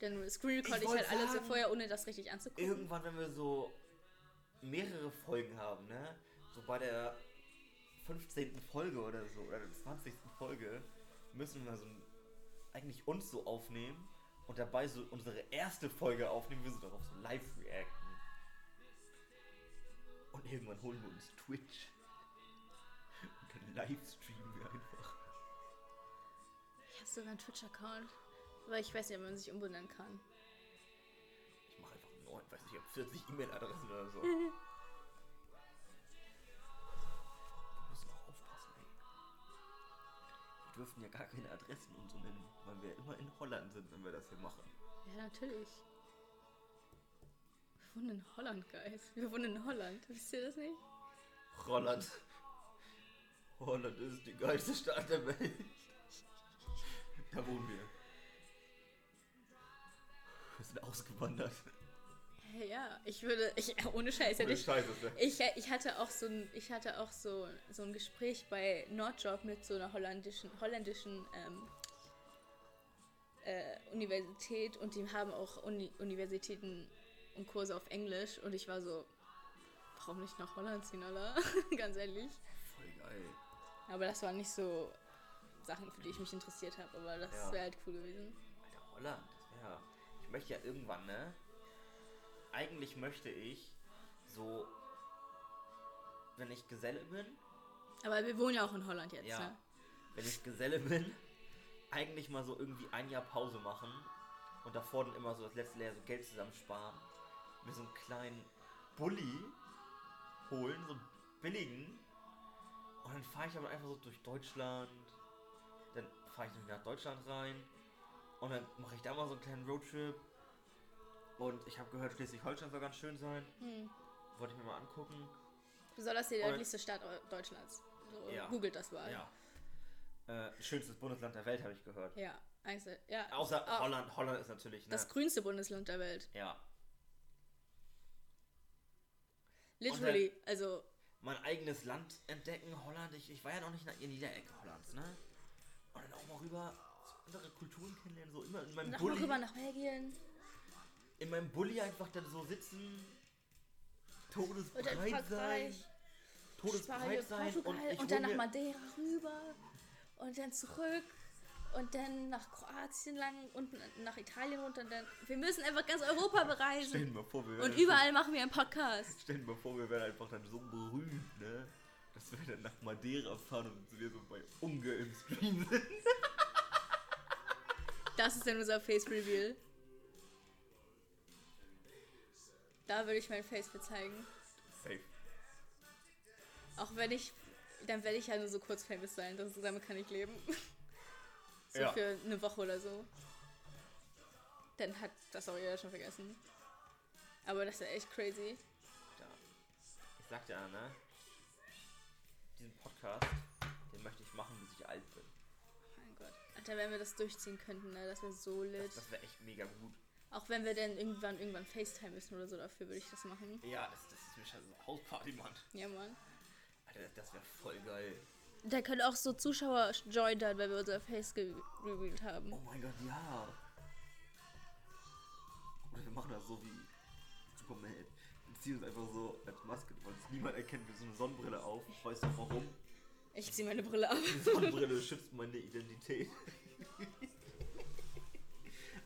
Dann Screen recorde ich, wollte halt alles so vorher, ohne das richtig anzugucken. Irgendwann, wenn wir so mehrere Folgen haben, ne? So bei der 15. Folge oder so, oder der 20. Folge, müssen wir so eigentlich uns so aufnehmen und dabei so unsere erste Folge aufnehmen, wir so darauf so live reacten. Und irgendwann holen wir uns Twitch. Und dann live streamen wir einfach. Sogar einen Twitch-Account. Aber ich weiß nicht, ob man sich umbenennen kann. Ich mache einfach neuen, weiß nicht, ich habe 40 E-Mail-Adressen oder so. (laughs) Wir müssen auch aufpassen, ey. Wir dürfen ja gar keine Adressen und so nennen, weil wir immer in Holland sind, wenn wir das hier machen. Ja, natürlich. Wir wohnen in Holland, Guys. Wir wohnen in Holland. Wisst ihr das nicht? Holland. Holland ist die geilste Stadt der Welt. Da wohnen wir. Wir sind ausgewandert. Ja, ich würde, ich, ohne Scheiß, hätte Ohne ich, Scheiße, der- ich, ich hatte auch so ein, ich hatte auch so, so ein Gespräch bei Nordjob mit so einer holländischen, holländischen ähm, äh, Universität und die haben auch Uni Universitäten und Kurse auf Englisch und ich war so, warum nicht nach Holland ziehen, Alter? (laughs) Ganz ehrlich. Voll geil. Aber das waren nicht so Sachen, für die ich mich interessiert habe, aber das Ja. wäre halt cool gewesen. Alter, Holland, das wäre. Ich möchte ja irgendwann, ne? Eigentlich möchte ich so, wenn ich Geselle bin, Aber wir wohnen ja auch in Holland jetzt, ja, ne? wenn ich Geselle bin, eigentlich mal so irgendwie ein Jahr Pause machen und davor dann immer so das letzte Jahr so Geld zusammensparen, mir so einen kleinen Bulli holen, so einen billigen, und dann fahre ich aber einfach so durch Deutschland, fahre ich nämlich nach Deutschland rein und dann mache ich da mal so einen kleinen Roadtrip und ich habe gehört, Schleswig-Holstein soll ganz schön sein, Hm. wollte ich mir mal angucken. Besonders die nördlichste Stadt Deutschlands. So, Ja. Googelt das mal. Ja. Äh, schönstes Bundesland der Welt, habe ich gehört. Ja, eigentlich, ja. Außer Ah, Holland. Holland ist natürlich, ne? Das grünste Bundesland der Welt. ja. Literally. Also, Mein eigenes Land entdecken, Holland. Ich, ich war ja noch nicht in jeder Ecke Hollands, ne? Und dann auch mal rüber andere Kulturen kennenlernen, so immer in meinem noch mal Bulli. rüber nach Belgien. In meinem Bulli einfach dann so sitzen, Und todesbreit sein. Frankreich. Todesbreit sein. Portugal Und, und, ich dann hol nach mir, Madeira rüber. Und dann zurück. Und dann nach Kroatien lang und nach Italien runter. Und dann. Wir müssen einfach ganz Europa Stell bereisen. dir mal vor, wir wären Und überall machen wir einen Podcast. Stell dir mal vor, wir wären einfach dann so berühmt, ne? Dass wir dann nach Madeira fahren und wir so bei Unge im Stream sind. Das ist dann unser Face Reveal. Da würde ich mein Face für zeigen. Safe. Auch wenn ich. Dann werde ich ja nur so kurz famous sein. Das, damit kann ich leben. (laughs) so Ja. für eine Woche oder so. Dann hat das auch jeder schon vergessen. Aber das ist ja echt crazy. Ja. Ich sag dir, ne? Diesen Podcast, den möchte ich machen, bis ich alt bin. Mein Gott. Alter, wenn wir das durchziehen könnten, ne? Das wäre so lit. Das, das wäre echt mega gut. Auch wenn wir dann irgendwann irgendwann FaceTime müssen oder so, dafür würde ich das machen. Ja, das, das ist mir schon so Hausparty, Mann. Ja, Mann. Alter, das, das wäre voll geil. Da können auch so Zuschauer joinen dann, weil wir unser Face gerevealt haben. Oh mein Gott, ja. Oder wir machen das so wie Superman. Ziehen uns einfach so als Maske, weil uns niemand erkennt, wir so eine Sonnenbrille auf. Weißt du warum? Ich ziehe meine Brille ab. Die Sonnenbrille schützt meine Identität.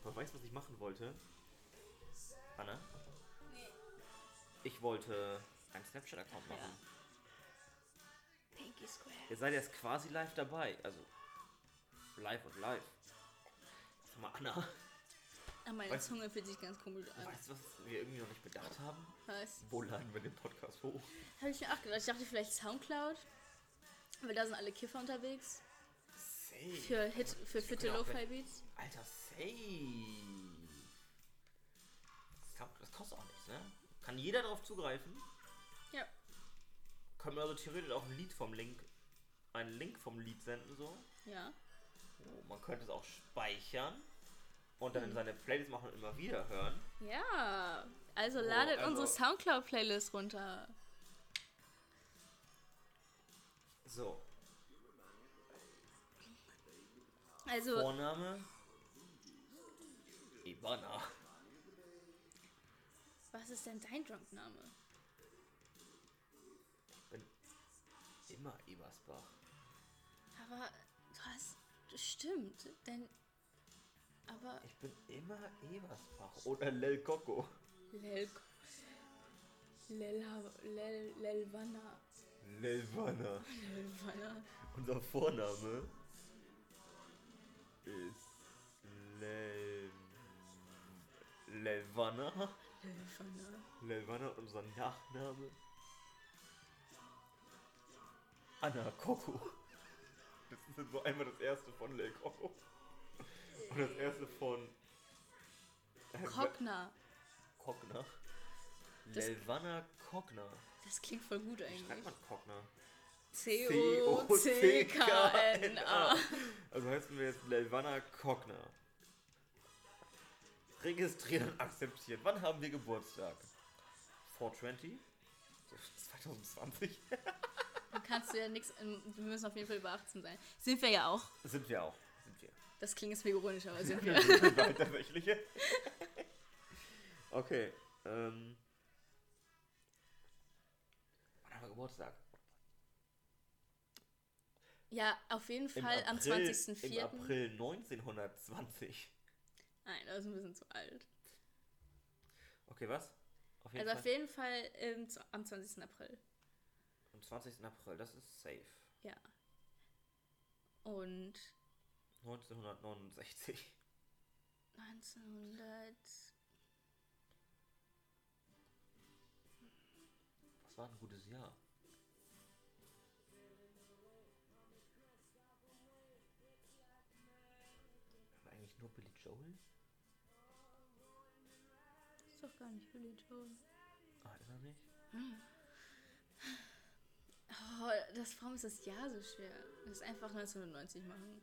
Aber weißt du, was ich machen wollte? Anna? Ich wollte einen Snapchat-Account machen. Ja. Pinky Square. Ihr seid jetzt quasi live dabei. Also live und live. Sag mal, Anna, meine Weißt- Zunge fühlt sich ganz komisch an. weißt du, was wir irgendwie noch nicht bedacht haben? Was? Wo laden wir den Podcast hoch? Habe ich mir auch gedacht. Ich dachte vielleicht Soundcloud. Weil da sind alle Kiffer unterwegs. Safe. Für Hit, für fitte können auch Lo-Fi gleich- Beats. Alter, safe. Das kostet auch nichts, ne? Kann jeder darauf zugreifen? Ja. Können wir also theoretisch auch ein Lied vom Link, einen Link vom Lied senden, so? Ja. Oh, man könnte es auch speichern und dann in Hm. seine Playlist machen und immer wieder hören. Ja. Also ladet also- unsere Soundcloud-Playlist runter. So, Also, Vorname Ivana. was ist denn dein Drunkname? Bin immer Ebersbach. Aber du hast. Das stimmt. Denn. Aber. Ich bin immer Ebersbach oder Lel Coco. Lel. Lel. Lel. Lelvanna. Lelvana. Lelvanna. (laughs) Unser Vorname ist Lel Lelvana. Lelvanna. Lelvana und unser Nachname Anna Coco. Das ist so einmal das erste von Lel Coco. Und das erste von äh, Cockner. Cockner. Das- Cockner. Das klingt voll gut Wie schreibt eigentlich. man Cockner? C-O-C-K-N-A. Also heißen wir jetzt Lelvana Cockner. Registrieren und akzeptieren. Wann haben wir Geburtstag? 420? So 2020? Dann kannst du ja nichts. Wir müssen auf jeden Fall über 18 sein. Sind wir ja auch. Sind wir auch. Das klingt jetzt ironisch, aber sind wir. (laughs) Tatsächlich. okay. Ähm. Wann haben wir Geburtstag? Ja, auf jeden Im Fall am April- 20.04. Im April 1920. Nein, das ist ein bisschen zu alt. Okay, was? Auf jeden Also auf Fall. jeden Fall zu- am 20. April. Am 20. April, das ist safe. Ja. Und 1969. 1900. Was war ein gutes Jahr? Eigentlich nur Billy Joel? Das ist doch gar nicht Billy Joel. Ah, ist er nicht? Oh, das, warum ist das Jahr so schwer? Das ist einfach 1990 machen.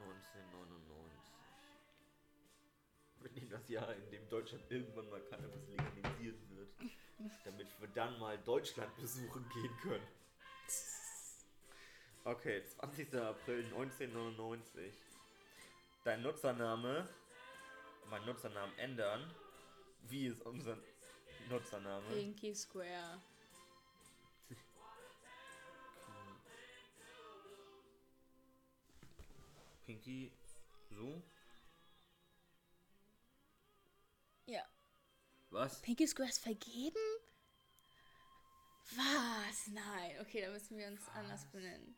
1999. Wir nehmen das Jahr, in dem Deutschland irgendwann mal Cannabis legalisiert wird. damit wir dann mal Deutschland besuchen gehen können. Okay, 20. April 1999. Dein Nutzername, mein Nutzernamen ändern. Wie ist unser Nutzername? Pinky Square. Pinky, so? Ja. Was? Pinky Square ist vergeben? Was? Nein. Okay, da müssen wir uns anders benennen.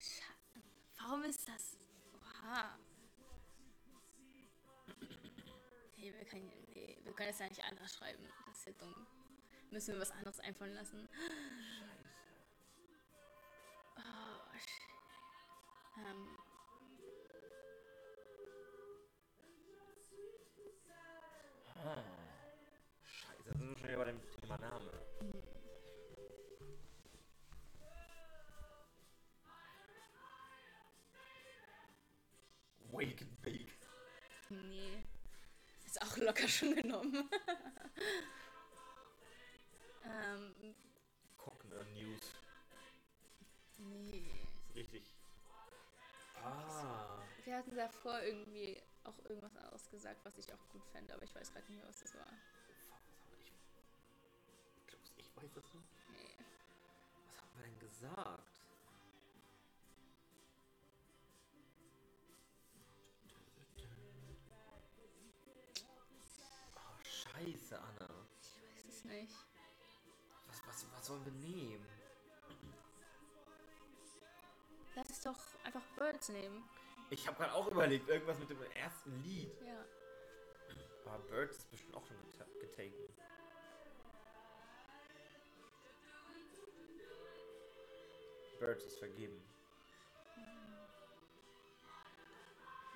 Scha- Warum ist das? Oha. Nee, wir können, nee, wir können das ja nicht anders schreiben. Das ist ja dumm. Müssen wir was anderes einfallen lassen. Ähm, Scheiße, da sind wir schon wieder bei dem Thema Name. Wake and Bake. Nee. Ist auch locker schon genommen. (laughs) Wir hatten davor irgendwie auch irgendwas anderes gesagt, was ich auch gut fände, aber ich weiß gerade nicht mehr, was das war. Ich. Weiß das noch? Nee. Was haben wir denn gesagt? Oh, scheiße. Scheiße, Anna. Ich weiß es nicht. Was, was, was sollen wir nehmen? Lass es doch einfach Birds nehmen. Ich habe gerade auch überlegt, irgendwas mit dem ersten Lied. Ja. Aber Birds ist bestimmt auch schon geta- getaken. Birds ist vergeben.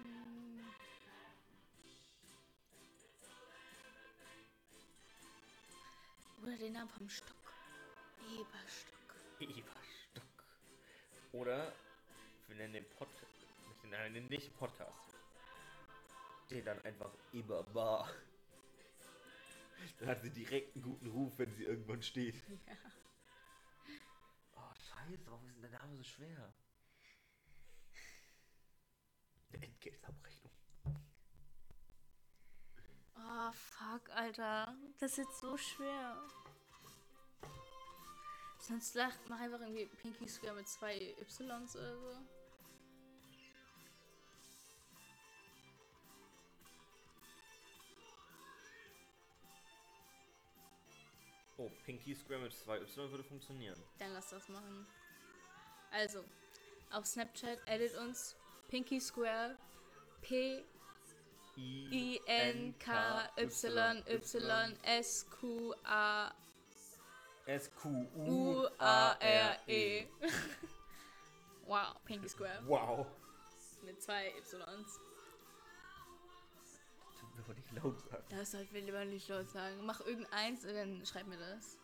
Hm. Oder den Namen vom Stock. Eberstock. Eberstock. Oder wir nennen den Podcast. Nein, den nicht Podcast. Den dann einfach Eberbar. Dann hat sie direkt einen guten Ruf, wenn sie irgendwann steht. Ja. Oh, scheiße, warum ist denn der Name so schwer? Entgeltabrechnung. Oh, fuck, Alter. Das ist jetzt so schwer. Sonst lach, mach einfach irgendwie Pinky Square mit zwei Ys oder so. Oh, Pinky Square mit 2Y würde funktionieren. Dann lass das machen. Also, auf Snapchat edit uns Pinky Square P I N K Y Y S Q A S-Q-U-A-R-E. U A R E. (laughs) Wow, Pinky Square Wow. mit zwei Ys. Sagen. Das sollten wir lieber nicht laut sagen. Mach irgendeins und dann schreib mir das.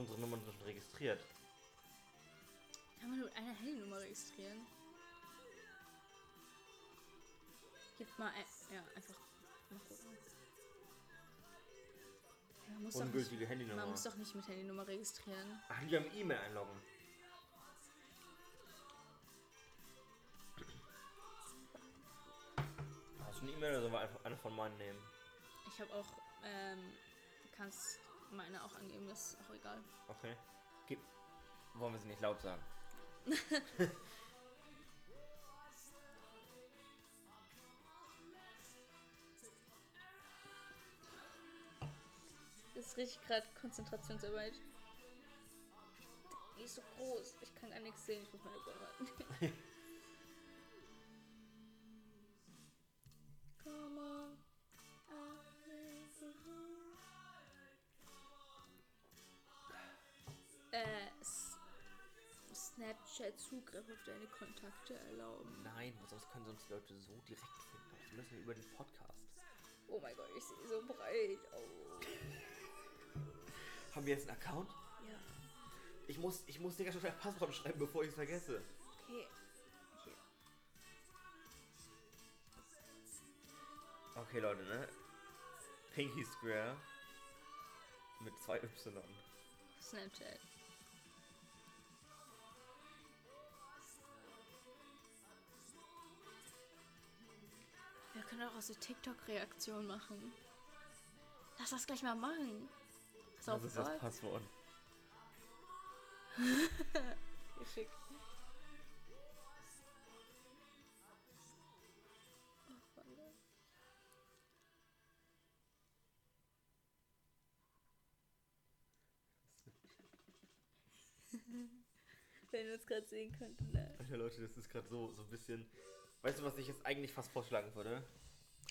Unsere Nummern sind schon registriert. Kann man nur eine Handynummer registrieren? Gib mal ein, ja, einfach mal gucken. Man, muss doch nicht, Ungültige Handynummer. man muss doch nicht mit Handynummer registrieren. Ach, die haben E-Mail einloggen. Hast du eine E-Mail oder sollen wir einfach eine von meinen nehmen? Ich habe auch, ähm, du kannst meine auch angeben, ist auch egal. Okay. Gib. Wollen wir sie nicht laut sagen? (laughs) Das ist richtig gerade Konzentrationsarbeit. Die ist so groß, ich kann gar nichts sehen, ich muss meine Brille halten. (laughs) Snapchat Zugriff auf deine Kontakte erlauben. Nein, sonst können sonst die Leute so direkt finden. Das müssen wir über den Podcast. Oh mein Gott, ich sehe so breit. Oh. (laughs) Haben wir jetzt einen Account? Ja, Ich muss, ich muss dir ganz schnell Passwort schreiben, bevor ich es vergesse. okay. Hier. Okay, Leute, ne? Pinky Square mit zwei Y. Snapchat. Können auch aus der TikTok-Reaktion machen. Lass das gleich mal machen. Pass auf, Das ist das was? Passwort. (laughs) Geschickt. (laughs) Wenn ihr uns gerade sehen könntet, ne? Alter Leute, das ist gerade so, so ein bisschen. Weißt du, was ich jetzt eigentlich fast vorschlagen würde?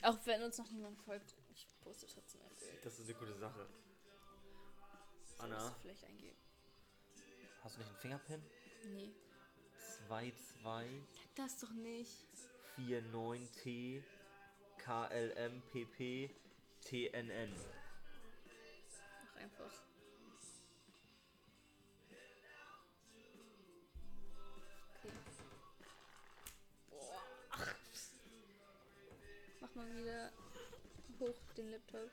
Auch wenn uns noch niemand folgt, ich poste trotzdem ein Bild. Das ist eine gute Sache. Anna, du vielleicht eingeben? hast du nicht einen Fingerpin? Nee. 22 Sag das doch nicht. 49T KLMPP TNN. Mach einfach. Wieder hoch den Laptop.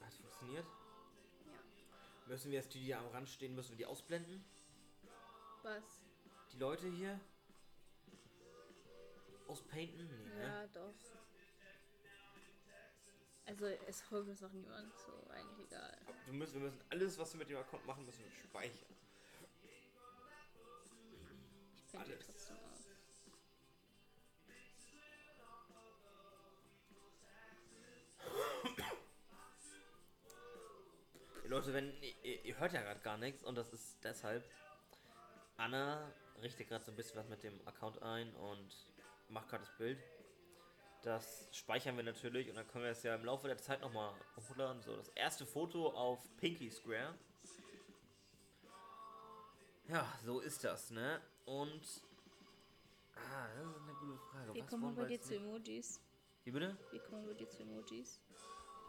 Hat funktioniert? Ja. Müssen wir jetzt die, die am Rand stehen, müssen wir die ausblenden? Was? Die Leute hier? Auspainten? Nee, ne? Ja, doch. Also es folgt uns auch niemand, so eigentlich egal. Wir müssen, wir müssen alles, was wir mit dem Account machen, müssen wir speichern. Ich Alles. trotzdem aus. Leute, wenn ihr, ihr hört ja gerade gar nichts und das ist deshalb. Anna richtet gerade so ein bisschen was mit dem Account ein und macht gerade das Bild. Das speichern wir natürlich und dann können wir es ja im Laufe der Zeit nochmal hochladen. So, das erste Foto auf Pinky Square. Ja, so ist das, ne? Und. Ah, das ist eine gute Frage. Wie Was kommen wir bei dir jetzt zu Emojis? Wie bitte? Wie kommen wir bei dir zu Emojis?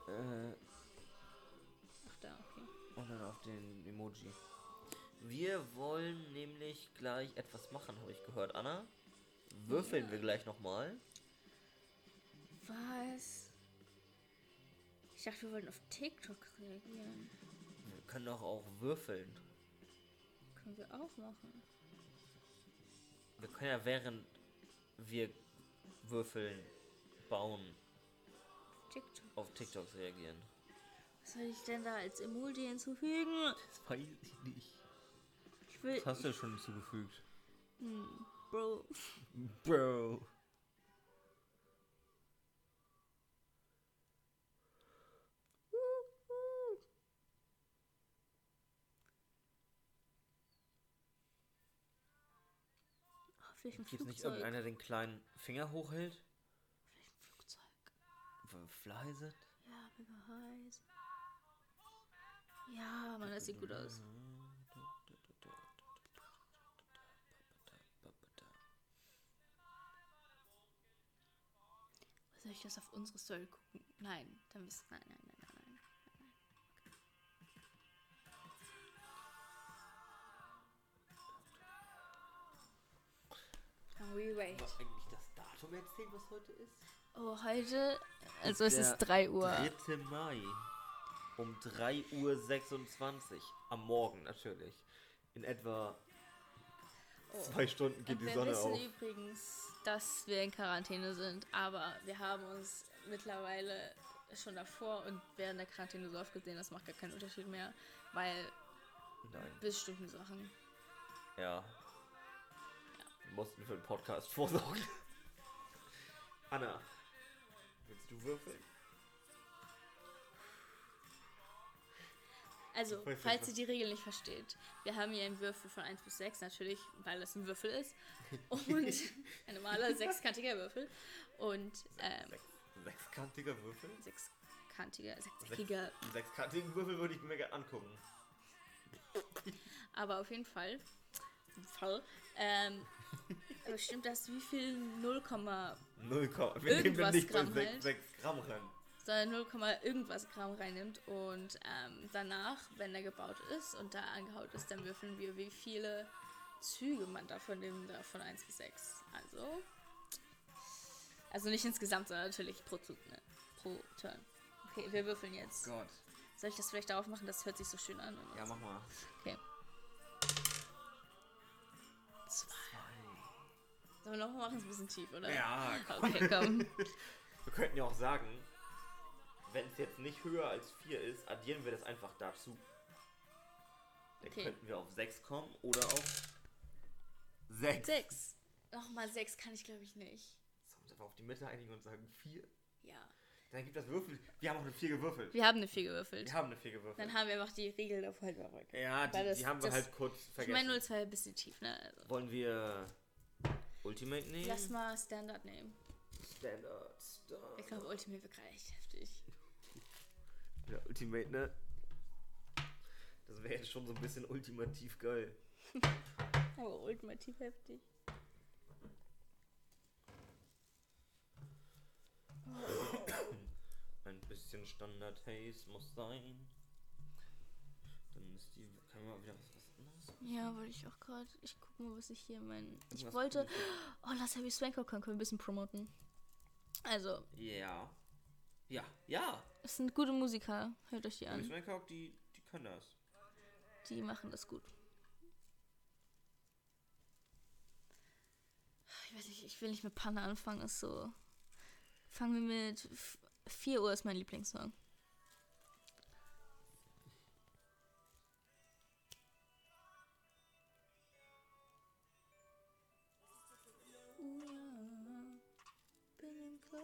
Äh, Ach da, okay. Und dann auf den Emoji. Wir wollen nämlich gleich etwas machen, habe ich gehört, Anna. Würfeln wir gleich nochmal. Was? Ich dachte, wir wollten auf TikTok reagieren. Wir können doch auch würfeln. Können wir auch machen. Wir können ja während wir würfeln, bauen, TikTok. auf TikToks reagieren. Was soll ich denn da als Emoji hinzufügen? Das weiß ich nicht. Ich will. hast du schon hinzugefügt? Hm, Bro. Bro. Auf welchem Gibt nicht Flugzeug? irgendeiner den kleinen Finger hochhält? Auf welchem Flugzeug? Sind? Ja, mega heiß. Ja, Mann, das sieht gut aus. Soll ich das auf unsere Story gucken? Nein, dann müsst. Nein, nein, nein, nein, nein. nein, nein. We wait. War eigentlich das Datum erzählen, was heute ist? Oh, heute. Also es ist Der 3 Uhr. 3. Mai. Um 3.26 Uhr. Am Morgen natürlich. In etwa. Zwei Stunden geht die wir Sonne wissen auf. übrigens, dass wir in Quarantäne sind, aber wir haben uns mittlerweile schon davor und während der Quarantäne so oft gesehen, das macht gar keinen Unterschied mehr, weil Nein. bestimmte Sachen. Ja. Wir mussten für den Podcast vorsorgen. (laughs) Anna. Willst du würfeln? Also, falls ihr die Regel nicht versteht, wir haben hier einen Würfel von 1 bis 6, natürlich, weil es ein Würfel ist. (laughs) Und ein normaler sechskantiger Würfel. Und ähm, Sechs, sechskantiger Würfel? sechskantiger, sechseckiger Einen sechskantigen Würfel würde ich mir gerne angucken. Aber auf jeden Fall. Fall. Ähm, (laughs) bestimmt das wie viel 0, 0, Komma- wir nehmen nicht Gramm 6, halt. 6 Gramm rein. Sondern 0, Komma irgendwas Gramm reinnimmt und ähm, danach, wenn er gebaut ist und da angehaut ist, dann würfeln wir, wie viele Züge man davon nimmt, da von 1 bis 6. Also. Also nicht insgesamt, sondern natürlich pro Zug, ne? Pro Turn. Okay, wir würfeln jetzt. Gott. Soll ich das vielleicht darauf machen? Das hört sich so schön an. Ja, mach mal. Okay. Zwei. Sollen wir noch mal machen? Ist ein bisschen tief, oder? Ja, komm. (laughs) Okay, komm. (laughs) Wir könnten ja auch sagen, wenn es jetzt nicht höher als 4 ist, addieren wir das einfach dazu. Dann Okay. könnten wir auf 6 kommen oder auf 6. Sechs. Nochmal sechs kann ich, glaube ich, nicht. Sollen wir uns einfach auf die Mitte einigen und sagen 4? Ja. Dann gibt das Würfel. Wir haben auch eine 4 gewürfelt. Wir haben eine vier gewürfelt. Wir haben eine 4 gewürfelt. Dann haben wir einfach die Regel halt mal weg. ja, die, das- die haben wir halt kurz Ich vergessen. meine 02 ein bisschen tief, ne? Also. Wollen wir Ultimate nehmen? Lass mal Standard nehmen. Standard. Standard. Ich glaube, Ultimate wird gerade echt heftig. Ja, Ultimate, ne? Das wäre jetzt schon so ein bisschen ultimativ geil. Aber (laughs) ultimativ heftig. (coughs) Ein bisschen Standard-Haze muss sein. Dann ist die. Können wir mal wieder was, was anderes? Ja, wollte ich auch gerade. Ich guck mal, was ich hier mein. Ich Irgendwas wollte. Oh, lass Happy Swanker können, können wir ein bisschen promoten. Also, Ja. Ja, ja. Es sind gute Musiker. Hört euch die an. Smackhock, die, die können das. Die machen das gut. Ich weiß nicht, ich will nicht mit Panne anfangen, ist so. Fangen wir mit F- 4 Uhr ist mein Lieblingssong.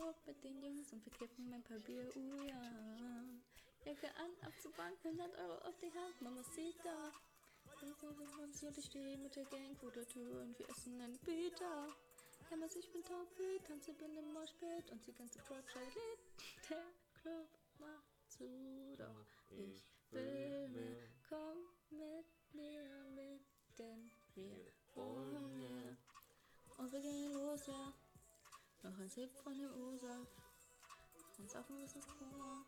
Club mit den Jungs und wir kippen ein paar Bier, uh ja. Jacke an, ab zur Bank, 100 Euro auf die Hand, Mama sieht da. Und ich stehe mit der Gang vor der Tür und wir essen einen Pita. Hämmer ich bin topfit, tanze bin im Moshpit und die ganze schreit Lied. Der Club macht zu, doch ich will mehr. Komm mit mir mit, denn wir wollen mehr. Und wir gehen los, ja. Noch ein Sip von dem Ursaft. Und saufen bis ins Koma.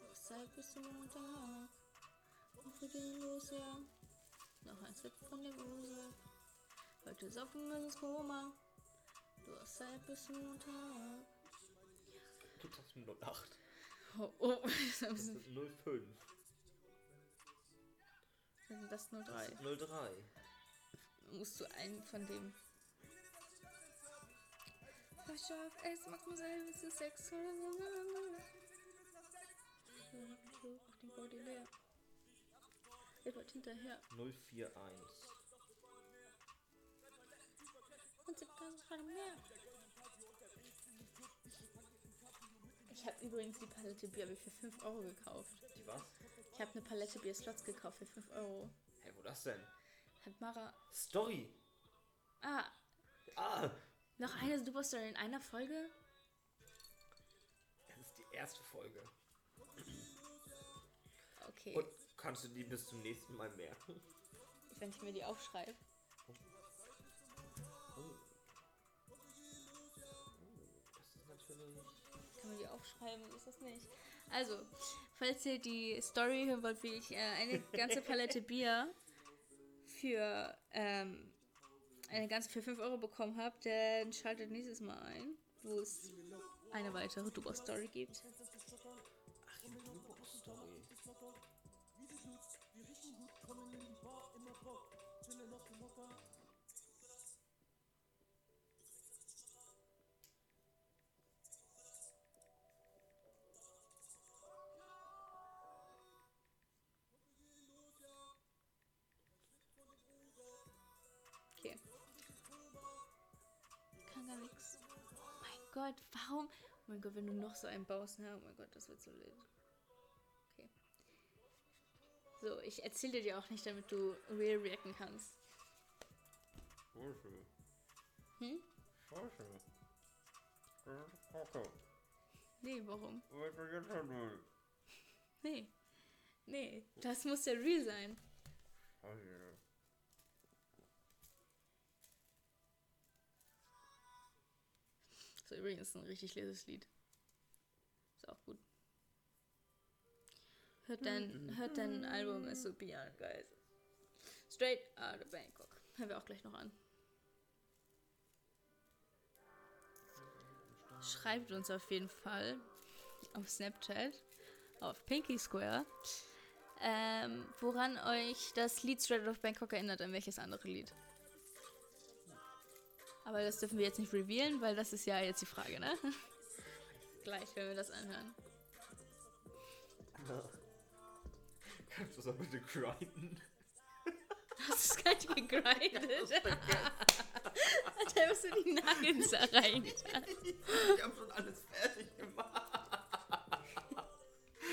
Noch Zeit bis zum Montag. Und wir gehen los, ja. Noch ein Sip von dem Ursaft. Heute saufen bis ins Koma. Du hast Zeit bis zum Montag. Du hast mit 08. Oh, oh. (laughs) das ist ein Das bisschen. ist 05. Das ist nur Das drei. ist 03. Musst du einen von dem. Pass auf, es macht nur selber, es ist Sex oder so. Auf den Body leer. Er wird hinterher. 041. Und sie kann gerade mehr. Ich habe übrigens die Palette Bier ich für 5 Euro gekauft. Die was? Ich habe eine Palette Bier Slots gekauft für 5 Euro. Hä, wo das denn? Hat Mara. Story. Ah, Ah, noch eine Superstory in einer Folge? das ist die erste Folge. Okay. Und kannst du die bis zum nächsten Mal merken? Wenn ich mir die aufschreibe. Oh. Oh, das ist natürlich. Kann man die aufschreiben, ist das nicht. Also, falls ihr die Story hören wollt, wie ich äh, eine ganze Palette (laughs) Bier für ähm, eine ganze für 5 Euro bekommen habe, dann schaltet nächstes Mal ein, wo es eine weitere Duber-Story gibt. Gott, warum? Oh mein Gott, wenn du noch so einen baust, ne? Oh mein Gott, das wird so lit. Okay. So, ich erzähle dir auch nicht, damit du real reacten kannst. Scheiße. Hm? Scheiße. Das ist Kacke. Nee, warum? Was ich jetzt will. Nee. Nee, das muss ja real sein. Scheiße. So, übrigens ein richtig leses Lied. Ist auch gut. Hört dein, hört dein Album, ist so beyond, guys. Straight out of Bangkok. Hören wir auch gleich noch an. Schreibt uns auf jeden Fall auf Snapchat, auf Pinky Square, ähm, woran euch das Lied Straight Out of Bangkok erinnert, an welches andere Lied. Aber das dürfen wir jetzt nicht revealen, weil das ist ja jetzt die Frage, ne? (laughs) Gleich, wenn wir das anhören. Kannst du das auch bitte grinden? Hast du es gerade gegrindet? (laughs) da musst du die Nuggets da rein. Ich hab schon alles fertig gemacht.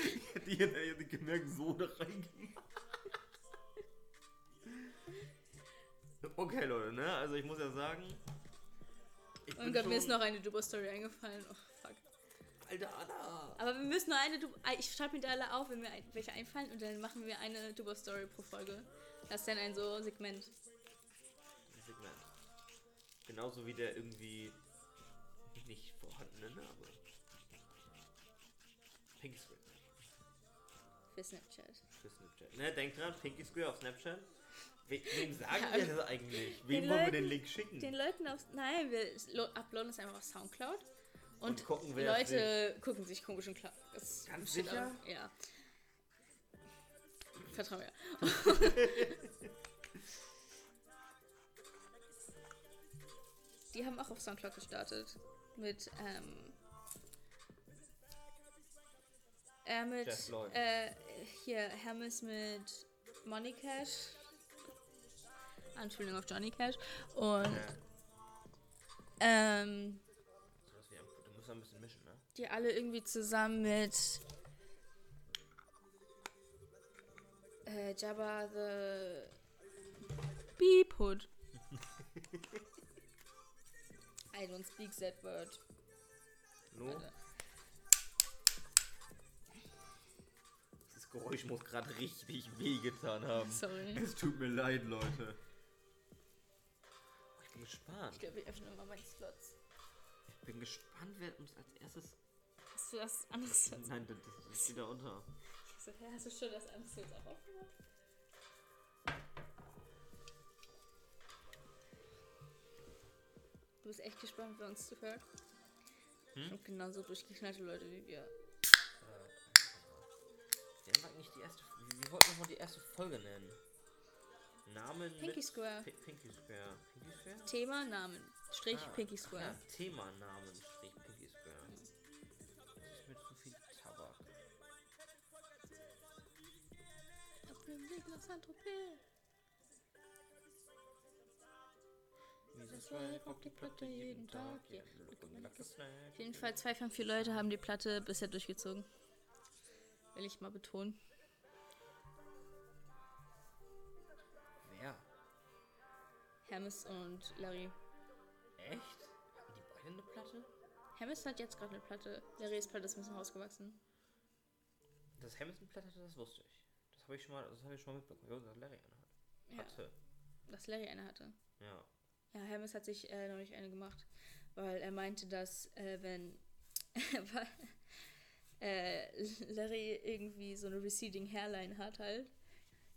Ich hätte hier hätte ich gemerkt, so da reingemacht. Okay, Leute, ne? Also ich muss ja sagen. Oh Gott, mir ist schon- noch eine Dubo-Story eingefallen. Oh, fuck. Alter Anna! Aber wir müssen nur eine Dubo... Ah, Ich schreibe mir die alle auf, wenn mir ein- welche einfallen und dann machen wir eine Dubo-Story pro Folge. Das ist dann ein so Segment. Segment. Genauso wie der irgendwie nicht vorhandene Name. Pinky Square. Für Snapchat. Für Snapchat. Ne, denk dran, Pinky Square auf Snapchat. We wem sagen Ja, wir das eigentlich? Wem wollen wir den Leuten- Link schicken? Den Leuten auf. Nein, wir lo- uploaden es einfach auf Soundcloud. Und, Und gucken, Leute gucken sich komisch und klar. Das Ganz sicher? Ja. Vertrau mir. (laughs) Die haben auch auf Soundcloud gestartet. Mit, ähm. Äh, mit. Äh, hier, Hermes mit Money Cash. Anspielung auf Johnny Cash. Und, Ja. ähm. Wie Du musst ein bisschen mischen, ne? die alle irgendwie zusammen mit äh, Jabba the Beep Hood. (laughs) I don't speak that word. No? Warte. Das Geräusch muss gerade richtig wehgetan haben. Sorry. Es tut mir leid, Leute. Gespannt. Ich glaube, ich öffne mal meine Slots. Ich bin gespannt, wer uns als erstes. Hast du das anderes jetzt? Nein, das das ist wieder unter. Ich so, hä, hast du schon das anderes jetzt auch aufgemacht? Du bist echt gespannt, wer uns zuhört. Hm? Und genauso durchgeknallte Leute wie wir. Wir haben eigentlich die erste. Wir, wir wollten nochmal die erste Folge nennen. Namen Pinky Square. Pi- Pinky Square. Pinky Square? Thema, Namen. Strich Ah, Pinky ach Square. Ja, Thema Namen Strich Pinky Square. Das ist mit zu viel Tabak. Auf dem Weg nach Saint-Tropez. Dieses Vibe auf die Platte jeden Tag, ja. Looking like a snack. Auf jeden Fall zwei von vier Leute haben die Platte bisher durchgezogen. Will ich mal betonen. Hermes und Larry. Echt? Hatten die beide eine Platte? Hermes hat jetzt gerade eine Platte. Larrys Platte ist ein bisschen rausgewachsen. Dass Hamilton eine Platte hatte, das wusste ich. Das habe ich schon mal, das habe ich schon mal mitbekommen. Dass Larry eine hat. Ja, Hatte. dass Larry eine hatte. Ja. Ja, Hermes hat sich äh, noch nicht eine gemacht, weil er meinte, dass äh, wenn (laughs) äh, Larry irgendwie so eine receding Hairline hat halt,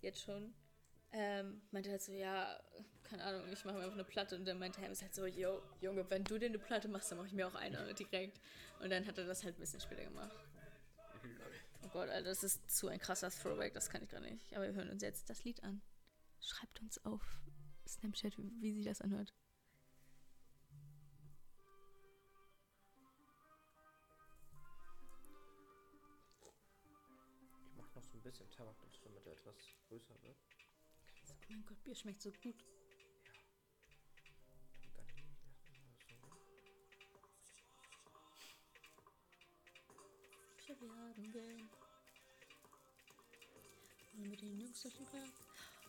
jetzt schon, ähm, meinte er halt so, ja, keine Ahnung, ich mache mir einfach eine Platte und dann meinte Hermes halt so, yo, Junge, wenn du dir eine Platte machst, dann mache ich mir auch eine (laughs) direkt. Und dann hat er das halt ein bisschen später gemacht. Oh Gott, Alter, das ist zu ein krasser Throwback, das kann ich gar nicht. Aber wir hören uns jetzt das Lied an. Schreibt uns auf Snapchat, wie sie das anhört. Ich mache noch so ein bisschen Tabak dazu, damit er etwas größer wird. Oh mein Gott, Bier schmeckt so gut. Gehen. Wollen wir den Jungs durch den Park?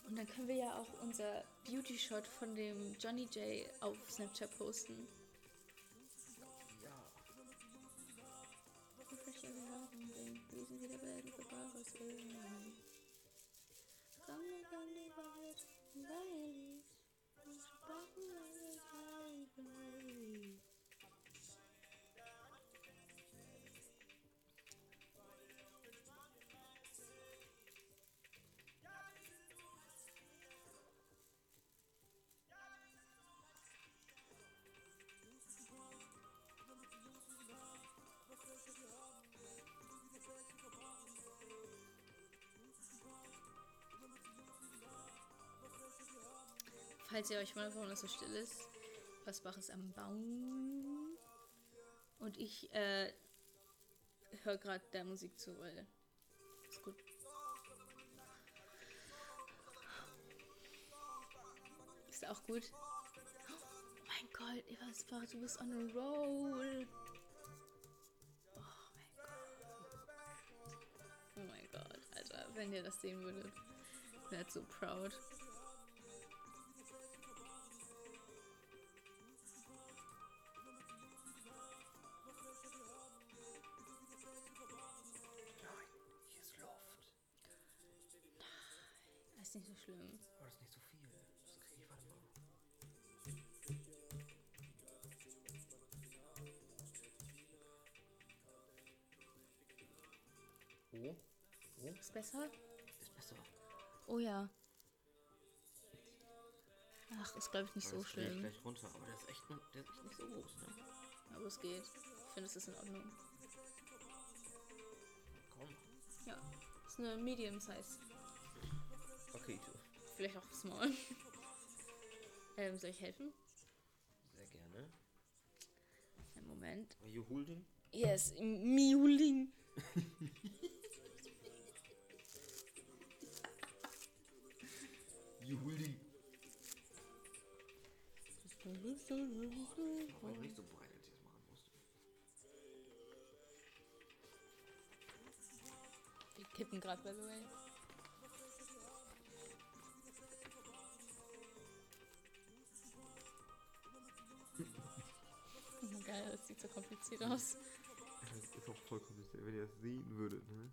Und dann können wir ja auch unser Beauty-Shot von dem Johnny J auf Snapchat posten. Ja. Wieder für Bares Öl. Komm, können die Wahrheit, weil ich. Falls ihr euch wundert, warum das so still ist, Passbach ist am Baum. Und ich äh, höre gerade der Musik zu, weil ist gut. Ist auch gut. Oh mein Gott, Eversbach, du bist on a roll. Oh mein Gott. Oh mein Gott, Alter, wenn ihr das sehen würdet. Wärt so proud. Ist besser? Ist besser. Oh ja. Ach, ist glaube ich nicht Aber so schlimm. gleich runter, aber der ist echt, der ist echt nicht so groß, ne? Aber es geht. Ich finde, es ist in Ordnung. Komm. Ja. Ist eine Medium Size. Okay, tu. Vielleicht auch small. (laughs) ähm, soll ich helfen? Sehr gerne. Einen Moment. Are you holding? Yes, Miuling. You (laughs) Das war nicht so breit, als ich das machen musste. Wir kippen gerade, by the way. (laughs) Oh, Geil, das sieht so kompliziert aus. Das ist auch voll kompliziert, wenn ihr das sehen würdet, ne?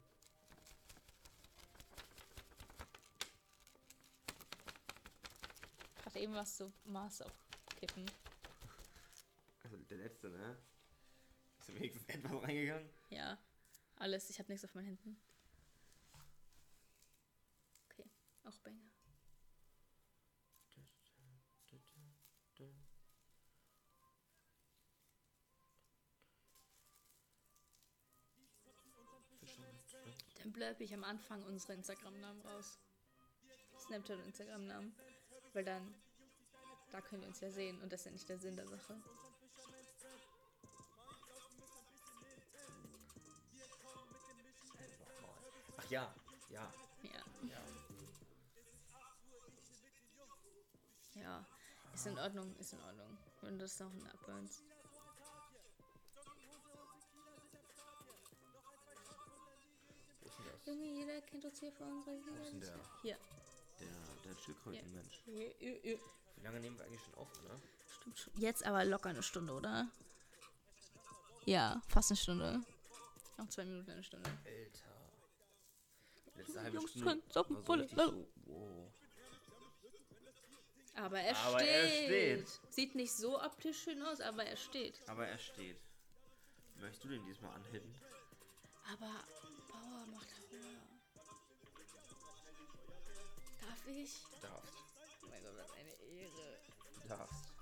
Gerade eben was so Maß aufkippen. Also der letzte, ne? Ist wenigstens etwas reingegangen? Ja, alles. Ich habe nichts auf meinen Händen. Okay, auch Banger. Dann blurb ich am Anfang unsere Instagram-Namen raus. Snapchat und Instagram-Namen. Weil dann, da können wir uns ja sehen und das ist ja nicht der Sinn der Sache. Ach ja, ja. Ja. ja. Ja, ist in Ordnung, ist in Ordnung. Wenn du das noch abburnst. Junge, jeder kennt uns hier von unserer der? Hier. Der, der Schildkrötenmensch. Hier. Wie lange nehmen wir eigentlich schon auf, ne? Stimmt schon. Jetzt aber locker eine Stunde, oder? Ja, fast eine Stunde. Noch zwei Minuten, eine Stunde. Alter. Letzte halbe Jungs Stunde war so richtig wow. Aber er Aber steht. er steht. Sieht nicht so optisch schön aus, aber er steht. Aber er steht. Möchtest du den diesmal anhitten? Aber Bauer macht Hunger. Darf ich? Darfst. Mein Gott, was eine Ehre. Du darfst.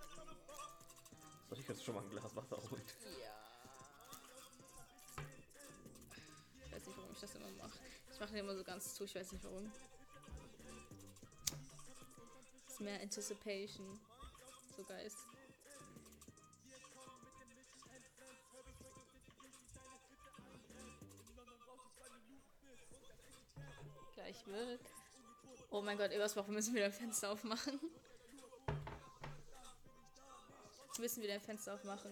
Soll ich jetzt schon mal ein Glas Wasser holen? Ja. Ich weiß nicht, warum ich das immer mache. Ich mache den immer so ganz zu, ich weiß nicht warum. Das ist mehr Anticipation. So Geist. Gleich wird. Oh mein Gott, übers Wochen müssen wir ein Fenster aufmachen. Müssen wir ein Fenster aufmachen.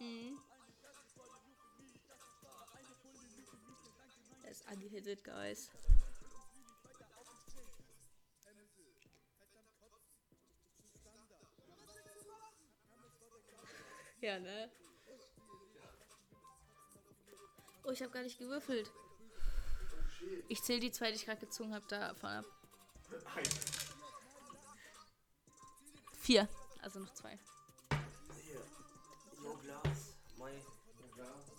Mhm. Er ist agitated, guys. Ja, ne? Oh, ich habe gar nicht gewürfelt. Ich zähle die zwei, die ich gerade gezogen habe, davon ab. Vier. Also noch zwei. Hier. Your glass. My glass.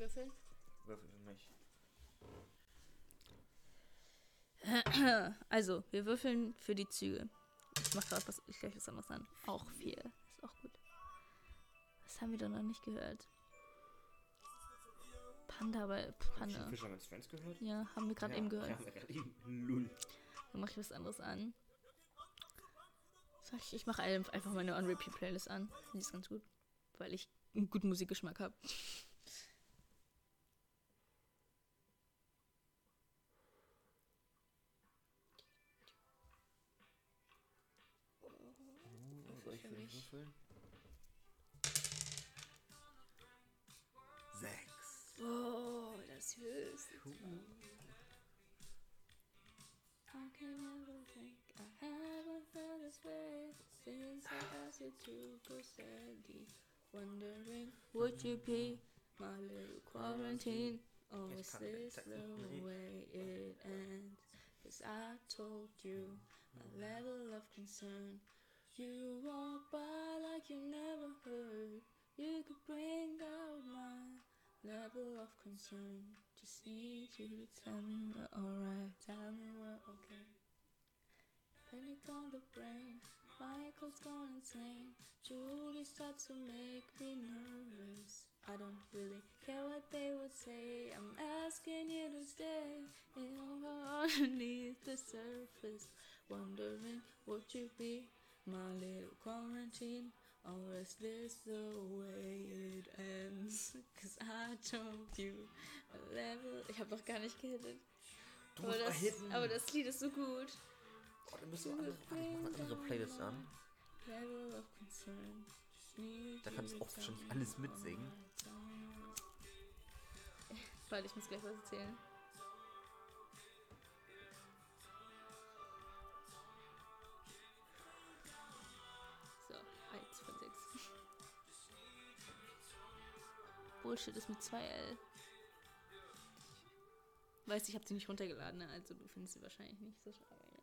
Würfeln. Würfel für mich. (clears throat) Also, wir würfeln für die Züge. Ich mach gerade was, ich gleich was anderes an. Auch vier. Ist auch gut. Was haben wir da noch nicht gehört? Panda, aber Hast du Panda. Fisherman's Friends gehört? Ja, haben wir gerade ja, eben gehört. Ja, haben wir gerade eben. Lull. Dann mache ich was anderes an. Sag ich, ich mache einfach meine On-Repeat-Playlist an. Die ist ganz gut. Weil ich einen guten Musikgeschmack habe. Für würfeln? Sechs. Oh, das höchste. I can never think I haven't felt this way since I was closer to go steady. Wondering, would you be my little quarantine? Or is this the way it ends? Cause I told you my level of concern. You walk by like you never heard. You could bring out my level of concern. Just need you to tell me we're alright. Tell me we're okay. Panic on the brain. Michael's gone insane. Julie starts to make me nervous. I don't really care what they would say. I'm asking you to stay (laughs) underneath the surface. Wondering, would you be my little quarantine? Or is this the way it ends? (laughs) Cause I told you a level. Ich hab noch gar nicht gehittet. Du Aber das, hitten. aber das Lied ist so gut. Oh, dann müssen wir andere, warte, ich mach eine andere Playlist an. Level of concern. Da kannst du auch wahrscheinlich alles mitsingen. (laughs) Warte, ich muss gleich was erzählen. Bullshit ist mit 2 L. Weißt du, ich habe sie nicht runtergeladen, ne? also du findest sie wahrscheinlich nicht so schade.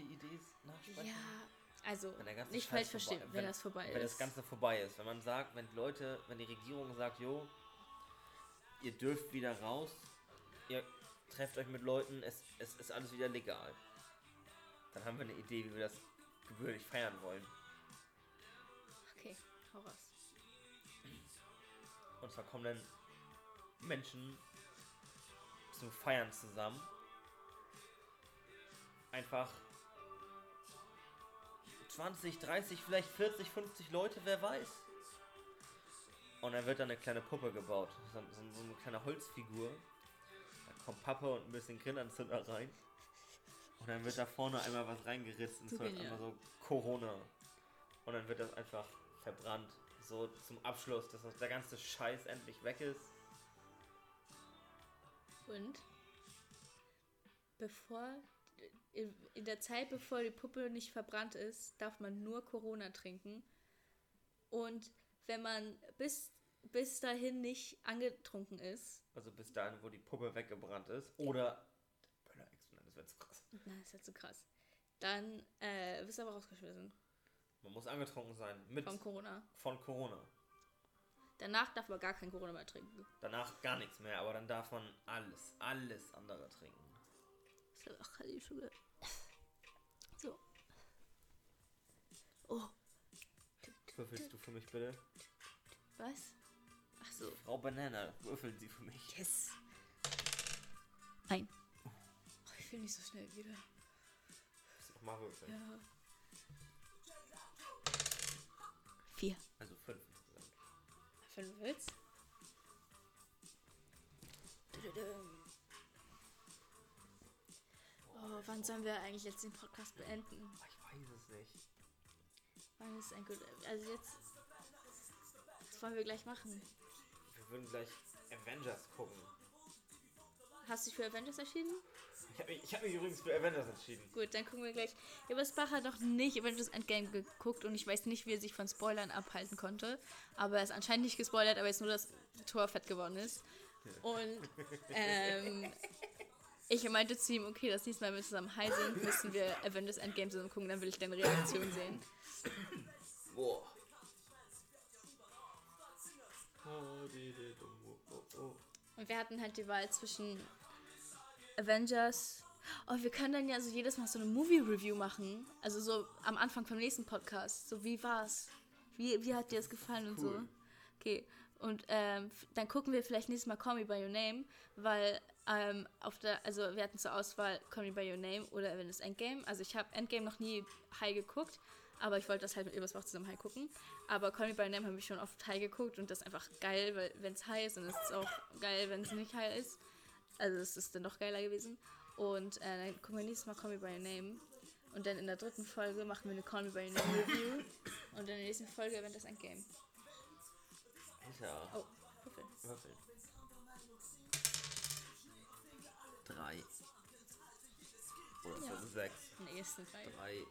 Corona-Party-Idee nachsprechen? Ja, also Wenn der ganze nicht falsch verstehen, vorbei- wenn, das vorbei wenn ist. das Ganze vorbei ist, wenn man sagt, wenn die Leute, wenn die Regierung sagt, jo, ihr dürft wieder raus, ihr trefft euch mit Leuten, es, es ist alles wieder legal. Dann haben wir eine Idee, wie wir das gebührlich feiern wollen. okay, hau raus. Und zwar kommen dann Menschen zum Feiern zusammen. Einfach 20, 30, vielleicht 40, 50 Leute, wer weiß. Und dann wird da eine kleine Puppe gebaut. So, so, so eine kleine Holzfigur. Da kommt Papa und ein bisschen Grillanzünder rein. Und dann wird da vorne einmal was reingeritzt und So einmal so Corona. Und dann wird das einfach verbrannt. So zum Abschluss, dass das- der ganze Scheiß endlich weg ist. Und bevor in, in der Zeit, bevor die Puppe nicht verbrannt ist, darf man nur Corona trinken. Und wenn man bis, bis dahin nicht angetrunken ist, Also bis dahin, wo die Puppe weggebrannt ist. Oder der Böller explodiert, das wäre zu krass. na, ist ja zu krass, dann äh, wirst du aber rausgeschmissen Man muss angetrunken sein mit vom Corona. von Corona. Danach darf man gar kein Corona mehr trinken. Danach gar nichts mehr, aber dann darf man alles, alles andere trinken. Ich glaube, ach, die Schule. So. Oh, Würfelst du für mich bitte? was? Ach so. Frau Banana, würfeln Sie für mich. Yes. Ein. Oh, ich will nicht so schnell wieder. Nochmal würfeln. Ja. Vier. Also fünf insgesamt. Fünf Witz. Oh, wann sollen wir eigentlich jetzt den Podcast beenden? Ah, Ich weiß es nicht. Wann ist ein gut. Also jetzt. Was wollen wir gleich machen? Wir würden gleich Avengers gucken. Hast du dich für Avengers entschieden? Ich habe mich, ich hab mich übrigens für Avengers entschieden. Gut, dann gucken wir gleich. Ebersbach hat noch nicht Avengers Endgame geguckt und ich weiß nicht, wie er sich von Spoilern abhalten konnte. Aber er ist anscheinend nicht gespoilert, aber jetzt nur, dass Tor fett geworden ist. Und ähm, (laughs) ich meinte zu ihm, okay, das nächste Mal, wenn wir zusammen high sind, müssen wir Avengers Endgame zusammen gucken, dann will ich deine Reaktion sehen. Boah. Und wir hatten halt die Wahl zwischen Avengers. Oh, wir können dann ja so jedes Mal so eine Movie-Review machen. Also so am Anfang vom nächsten Podcast. So, wie war's? Wie, wie hat dir das gefallen und so? Cool. Okay. Und ähm, dann gucken wir vielleicht nächstes Mal Call Me By Your Name, weil Ähm, auf der, also wir hatten zur Auswahl Call Me By Your Name oder Avengers Endgame. Also ich habe Endgame noch nie high geguckt, aber ich wollte das halt mit Ebersbach zusammen high gucken. Aber Call Me By Your Name habe ich schon oft high geguckt und das ist einfach geil, weil wenn es high ist und es ist auch geil, wenn es nicht high ist. Also es ist dann noch geiler gewesen. Und äh, dann gucken wir nächstes Mal Call Me By Your Name. Und dann in der dritten Folge machen wir eine Call Me By Your Name Review. Und in der nächsten Folge Avengers Endgame. Alter. Oh, Würfel. Würfel. Drei. Oder Ja. sechs. Nee, es sind drei. Drei.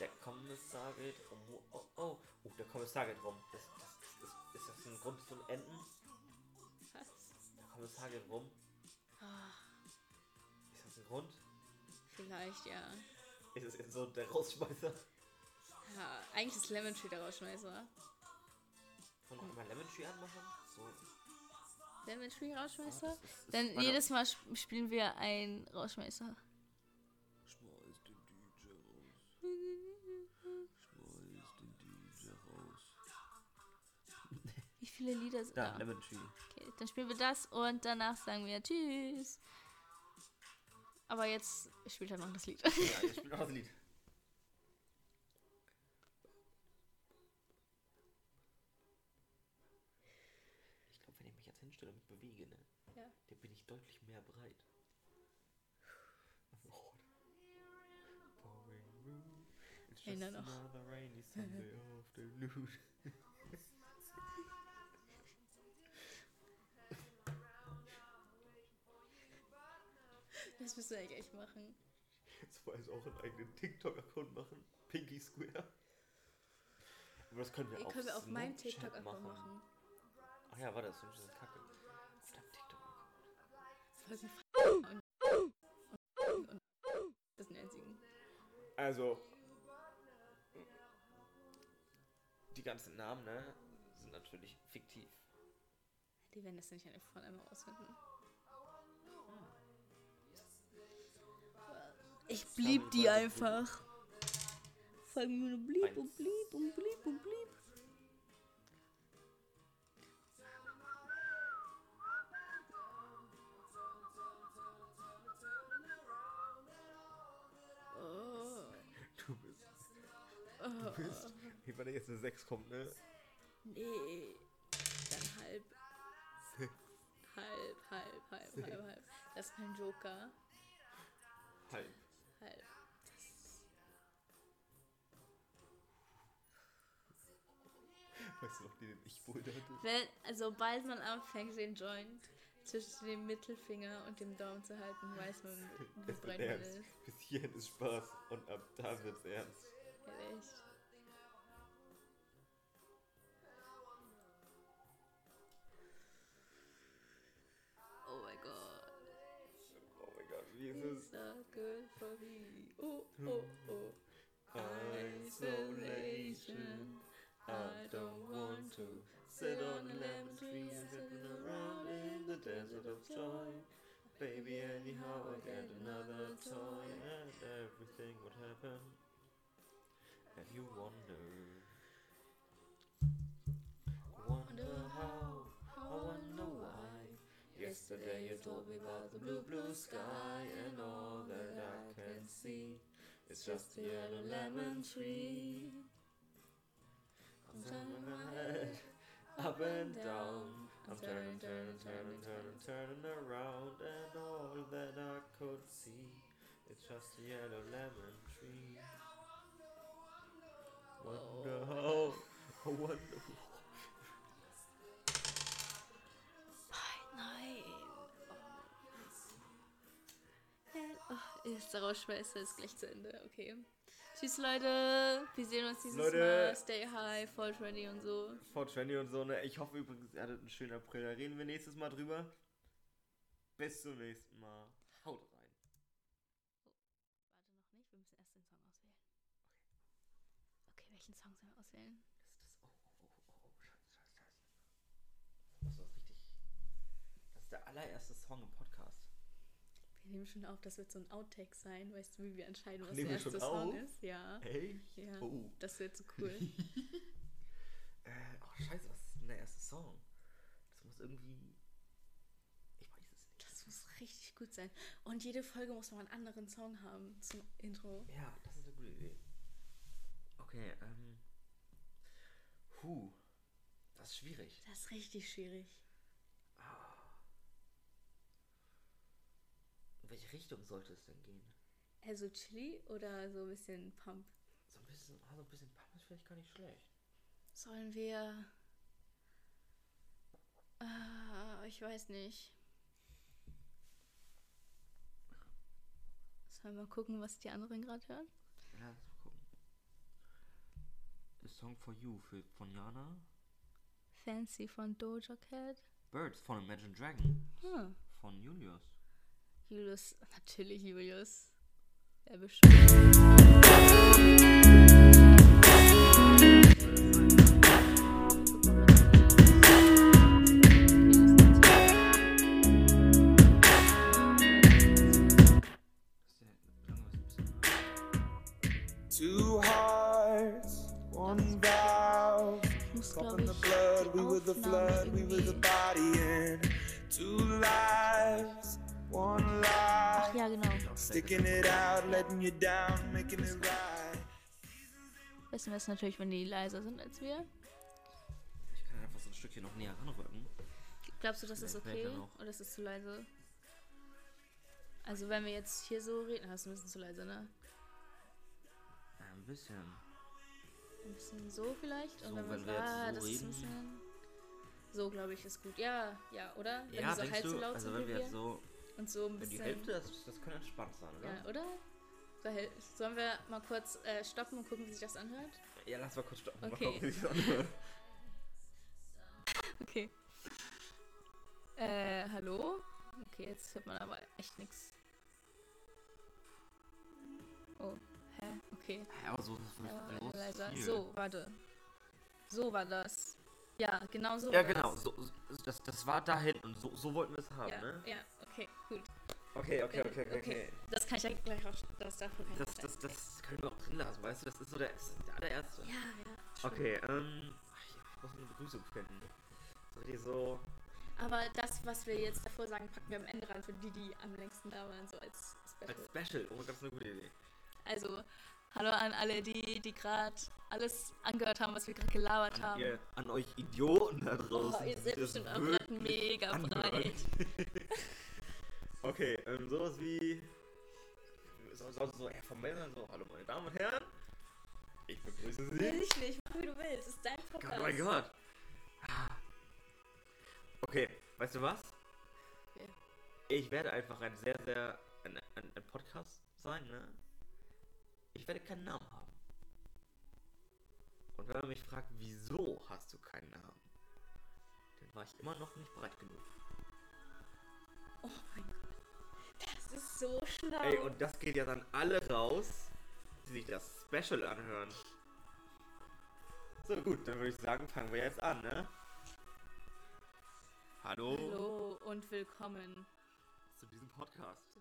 Der Kommissar geht rum. Oh, oh. oh der Kommissar geht rum. Das, das, das, ist das ein Grund zum Enden? Was? Der Kommissar geht rum. Ah, Ist das ein Grund? vielleicht, ja. Ist es jetzt so der Rausschmeißer? Ja, eigentlich ist Lemon Tree der Rausschmeißer. Und noch einmal Lemon Tree anmachen? So. Lemon Tree Rausschmeißer? das ist- ist Dann meine- jedes Mal sp- spielen wir einen Rausschmeißer. Schmeiß den DJ raus. Schmeiß den DJ raus. Wie viele Lieder sind Da, da? Lemon Tree. Okay, dann spielen wir das und danach sagen wir Tschüss. Aber jetzt spielt er noch das Lied. Ja, ich spiele noch das Lied. (laughs) Ich glaube, wenn ich mich jetzt hinstelle und mich bewege, ne, Ja. dann bin ich deutlich mehr breit. Oh. Pouring room. Einer just noch. Das müssen wir eigentlich echt machen. Jetzt wollen wir auch einen eigenen TikTok-Account machen. Pinky Square. Aber das können wir Den auf können wir auf meinem TikTok-Account machen. Ach ja, warte, das ist kacke. Auf deinem TikTok-Account. Das sind die einzigen. Also, die ganzen Namen, ne, sind natürlich fiktiv. Die werden das nicht alle von einmal ausfinden. Ich blieb die einfach. Folgen mir nur blieb und blieb und blieb und blieb. Oh. Du bist, du bist, wie wenn da jetzt eine 6 kommt, ne? Nee. Dann halb. Halb, halb, halb, halb, halb. Das ist kein Joker. Halb. Halb. Weißt du noch, den ich wohl hatte? Wenn, also sobald man anfängt, den Joint zwischen dem Mittelfinger und dem Daumen zu halten, weiß man, wie man ist. Bis hierhin ist Spaß und ab da wird's ernst. Ehrlich. Oh good. Oh, oh, oh. Isolation. I don't want to sit on a lemon tree and sitting around in the desert of joy. Baby, anyhow, I get another toy and everything would happen. Have you? Wonder Yesterday you told me about the blue, blue sky and all that I can see. It's just a yellow lemon tree. I'm turning my head up and down. I'm turning, turning, turning, turning, turning around, and all that I could see. It's just a yellow lemon tree. Wonder I wonder. Oh. Oh, ist gleich zu Ende. Okay. Tschüss, Leute. Wir sehen uns dieses Leute. Mal. Stay high, voll trendy und so. 420 und so, ne? Ich hoffe übrigens, ihr hattet einen schönen April. Da reden wir nächstes Mal drüber. Bis zum nächsten Mal. Haut rein. Warte noch nicht, wir müssen erst den Song auswählen. Okay, welchen Song sollen wir auswählen? Das ist das. Oh, oh, oh, oh, scheiße, scheiße. Das ist richtig. Das ist der allererste Song im Podcast. Nehmen schon auf, das wird so ein Outtake sein. Weißt du, wie wir entscheiden, was der wir schon erste Song auf? ist? Ja. Echt? Ja. Oh. Das wird so cool. (laughs) Äh, ach, scheiße, was ist denn der erste Song? Das muss irgendwie. richtig gut sein. Und jede Folge muss man einen anderen Song haben zum Intro. Ja, das ist eine gute Idee. Okay, ähm. Huh. Das ist schwierig. Das ist richtig schwierig. In welche Richtung sollte es denn gehen? Also Chili oder so ein bisschen Pump? So ein bisschen, ah, so ein bisschen Pump ist vielleicht gar nicht schlecht. Sollen wir. Äh, ich weiß nicht. Sollen wir mal gucken, was die anderen gerade hören? Ja, lass mal gucken. The Song for You für, von Jana. Fancy von Doja Cat. Birds von Imagine Dragon. Hm. Von Julius. Julius, natürlich Julius. Er bestimmt. Two hearts, one vow. Ich muss, Caught glaube in the blood, we were the flood, we were the body in. Two lives, one. Ja, genau. Sticking it out, letting you down, making it right. Wissen wir es natürlich, wenn die leiser sind als wir. Ich kann einfach so ein Stückchen noch näher ranrücken. Glaubst du, das ist okay? Oder ist es zu leise? Also wenn wir jetzt hier so reden, hast du ein bisschen zu leise, ne? Ja, ein bisschen. Ein bisschen so vielleicht? So, Und wenn wir jetzt ah, so das ist ein reden. bisschen... So, glaube ich, ist gut. Ja, ja, oder? Wenn ja, die so halb so du? laut Also sind wenn wir. jetzt so. Und so ein Wenn die bisschen... Hälfte, das, das könnte entspannt sein, oder? Ja, oder? Sollen wir mal kurz äh, stoppen und gucken, wie sich das anhört? Ja, lass mal kurz stoppen. Mal Okay. gucken, wie sich's anhört. (laughs) Okay. Äh, hallo? Okay, jetzt hört man aber echt nichts. Oh, hä? Okay. Ja, aber so ist es Ja, bloß leiser. So, warte. So war das. Ja, genau so Ja, genau. das. So, das, das war da hinten. So, so wollten wir es haben, Ja, ne? ja, okay, gut. Okay, okay, Äh, okay, okay, okay. Das kann ich ja gleich auch. Das dafür kann Das, gleich- das, das können wir auch drin lassen, weißt du? Das ist so der, der allererste. Ja, ja. Okay, ähm. Ich muss eine Begrüßung finden. So die so. Aber das, was wir jetzt davor sagen, packen wir am Ende ran für die, die am längsten da waren, so als Special. Als Special. Oh, das ist eine gute Idee. Also, hallo an alle, die, die gerade alles angehört haben, was wir gerade gelabert An, haben. ihr, an euch Idioten da draußen. Oh, ihr seid bestimmt auch gerade mega anhören. breit. (laughs) okay, ähm, sowas wie. So, so, so eher formell sein, so, hallo meine Damen und Herren. Ich begrüße Sie. Will ich nicht, mach wie du willst, das ist dein Podcast. Oh mein Gott. Okay, weißt du was? Okay. Ich werde einfach ein sehr, sehr. ein, ein, ein Podcast sein, ne? Ich werde keinen Namen haben. Und wenn man mich fragt, wieso hast du keinen Namen? Dann war ich immer noch nicht bereit genug. Oh mein Gott. Das ist so schlau. Ey, und das geht ja dann alle raus, die sich das Special anhören. So gut, dann würde ich sagen, fangen wir jetzt an, ne? Hallo, Hallo und willkommen zu diesem Podcast.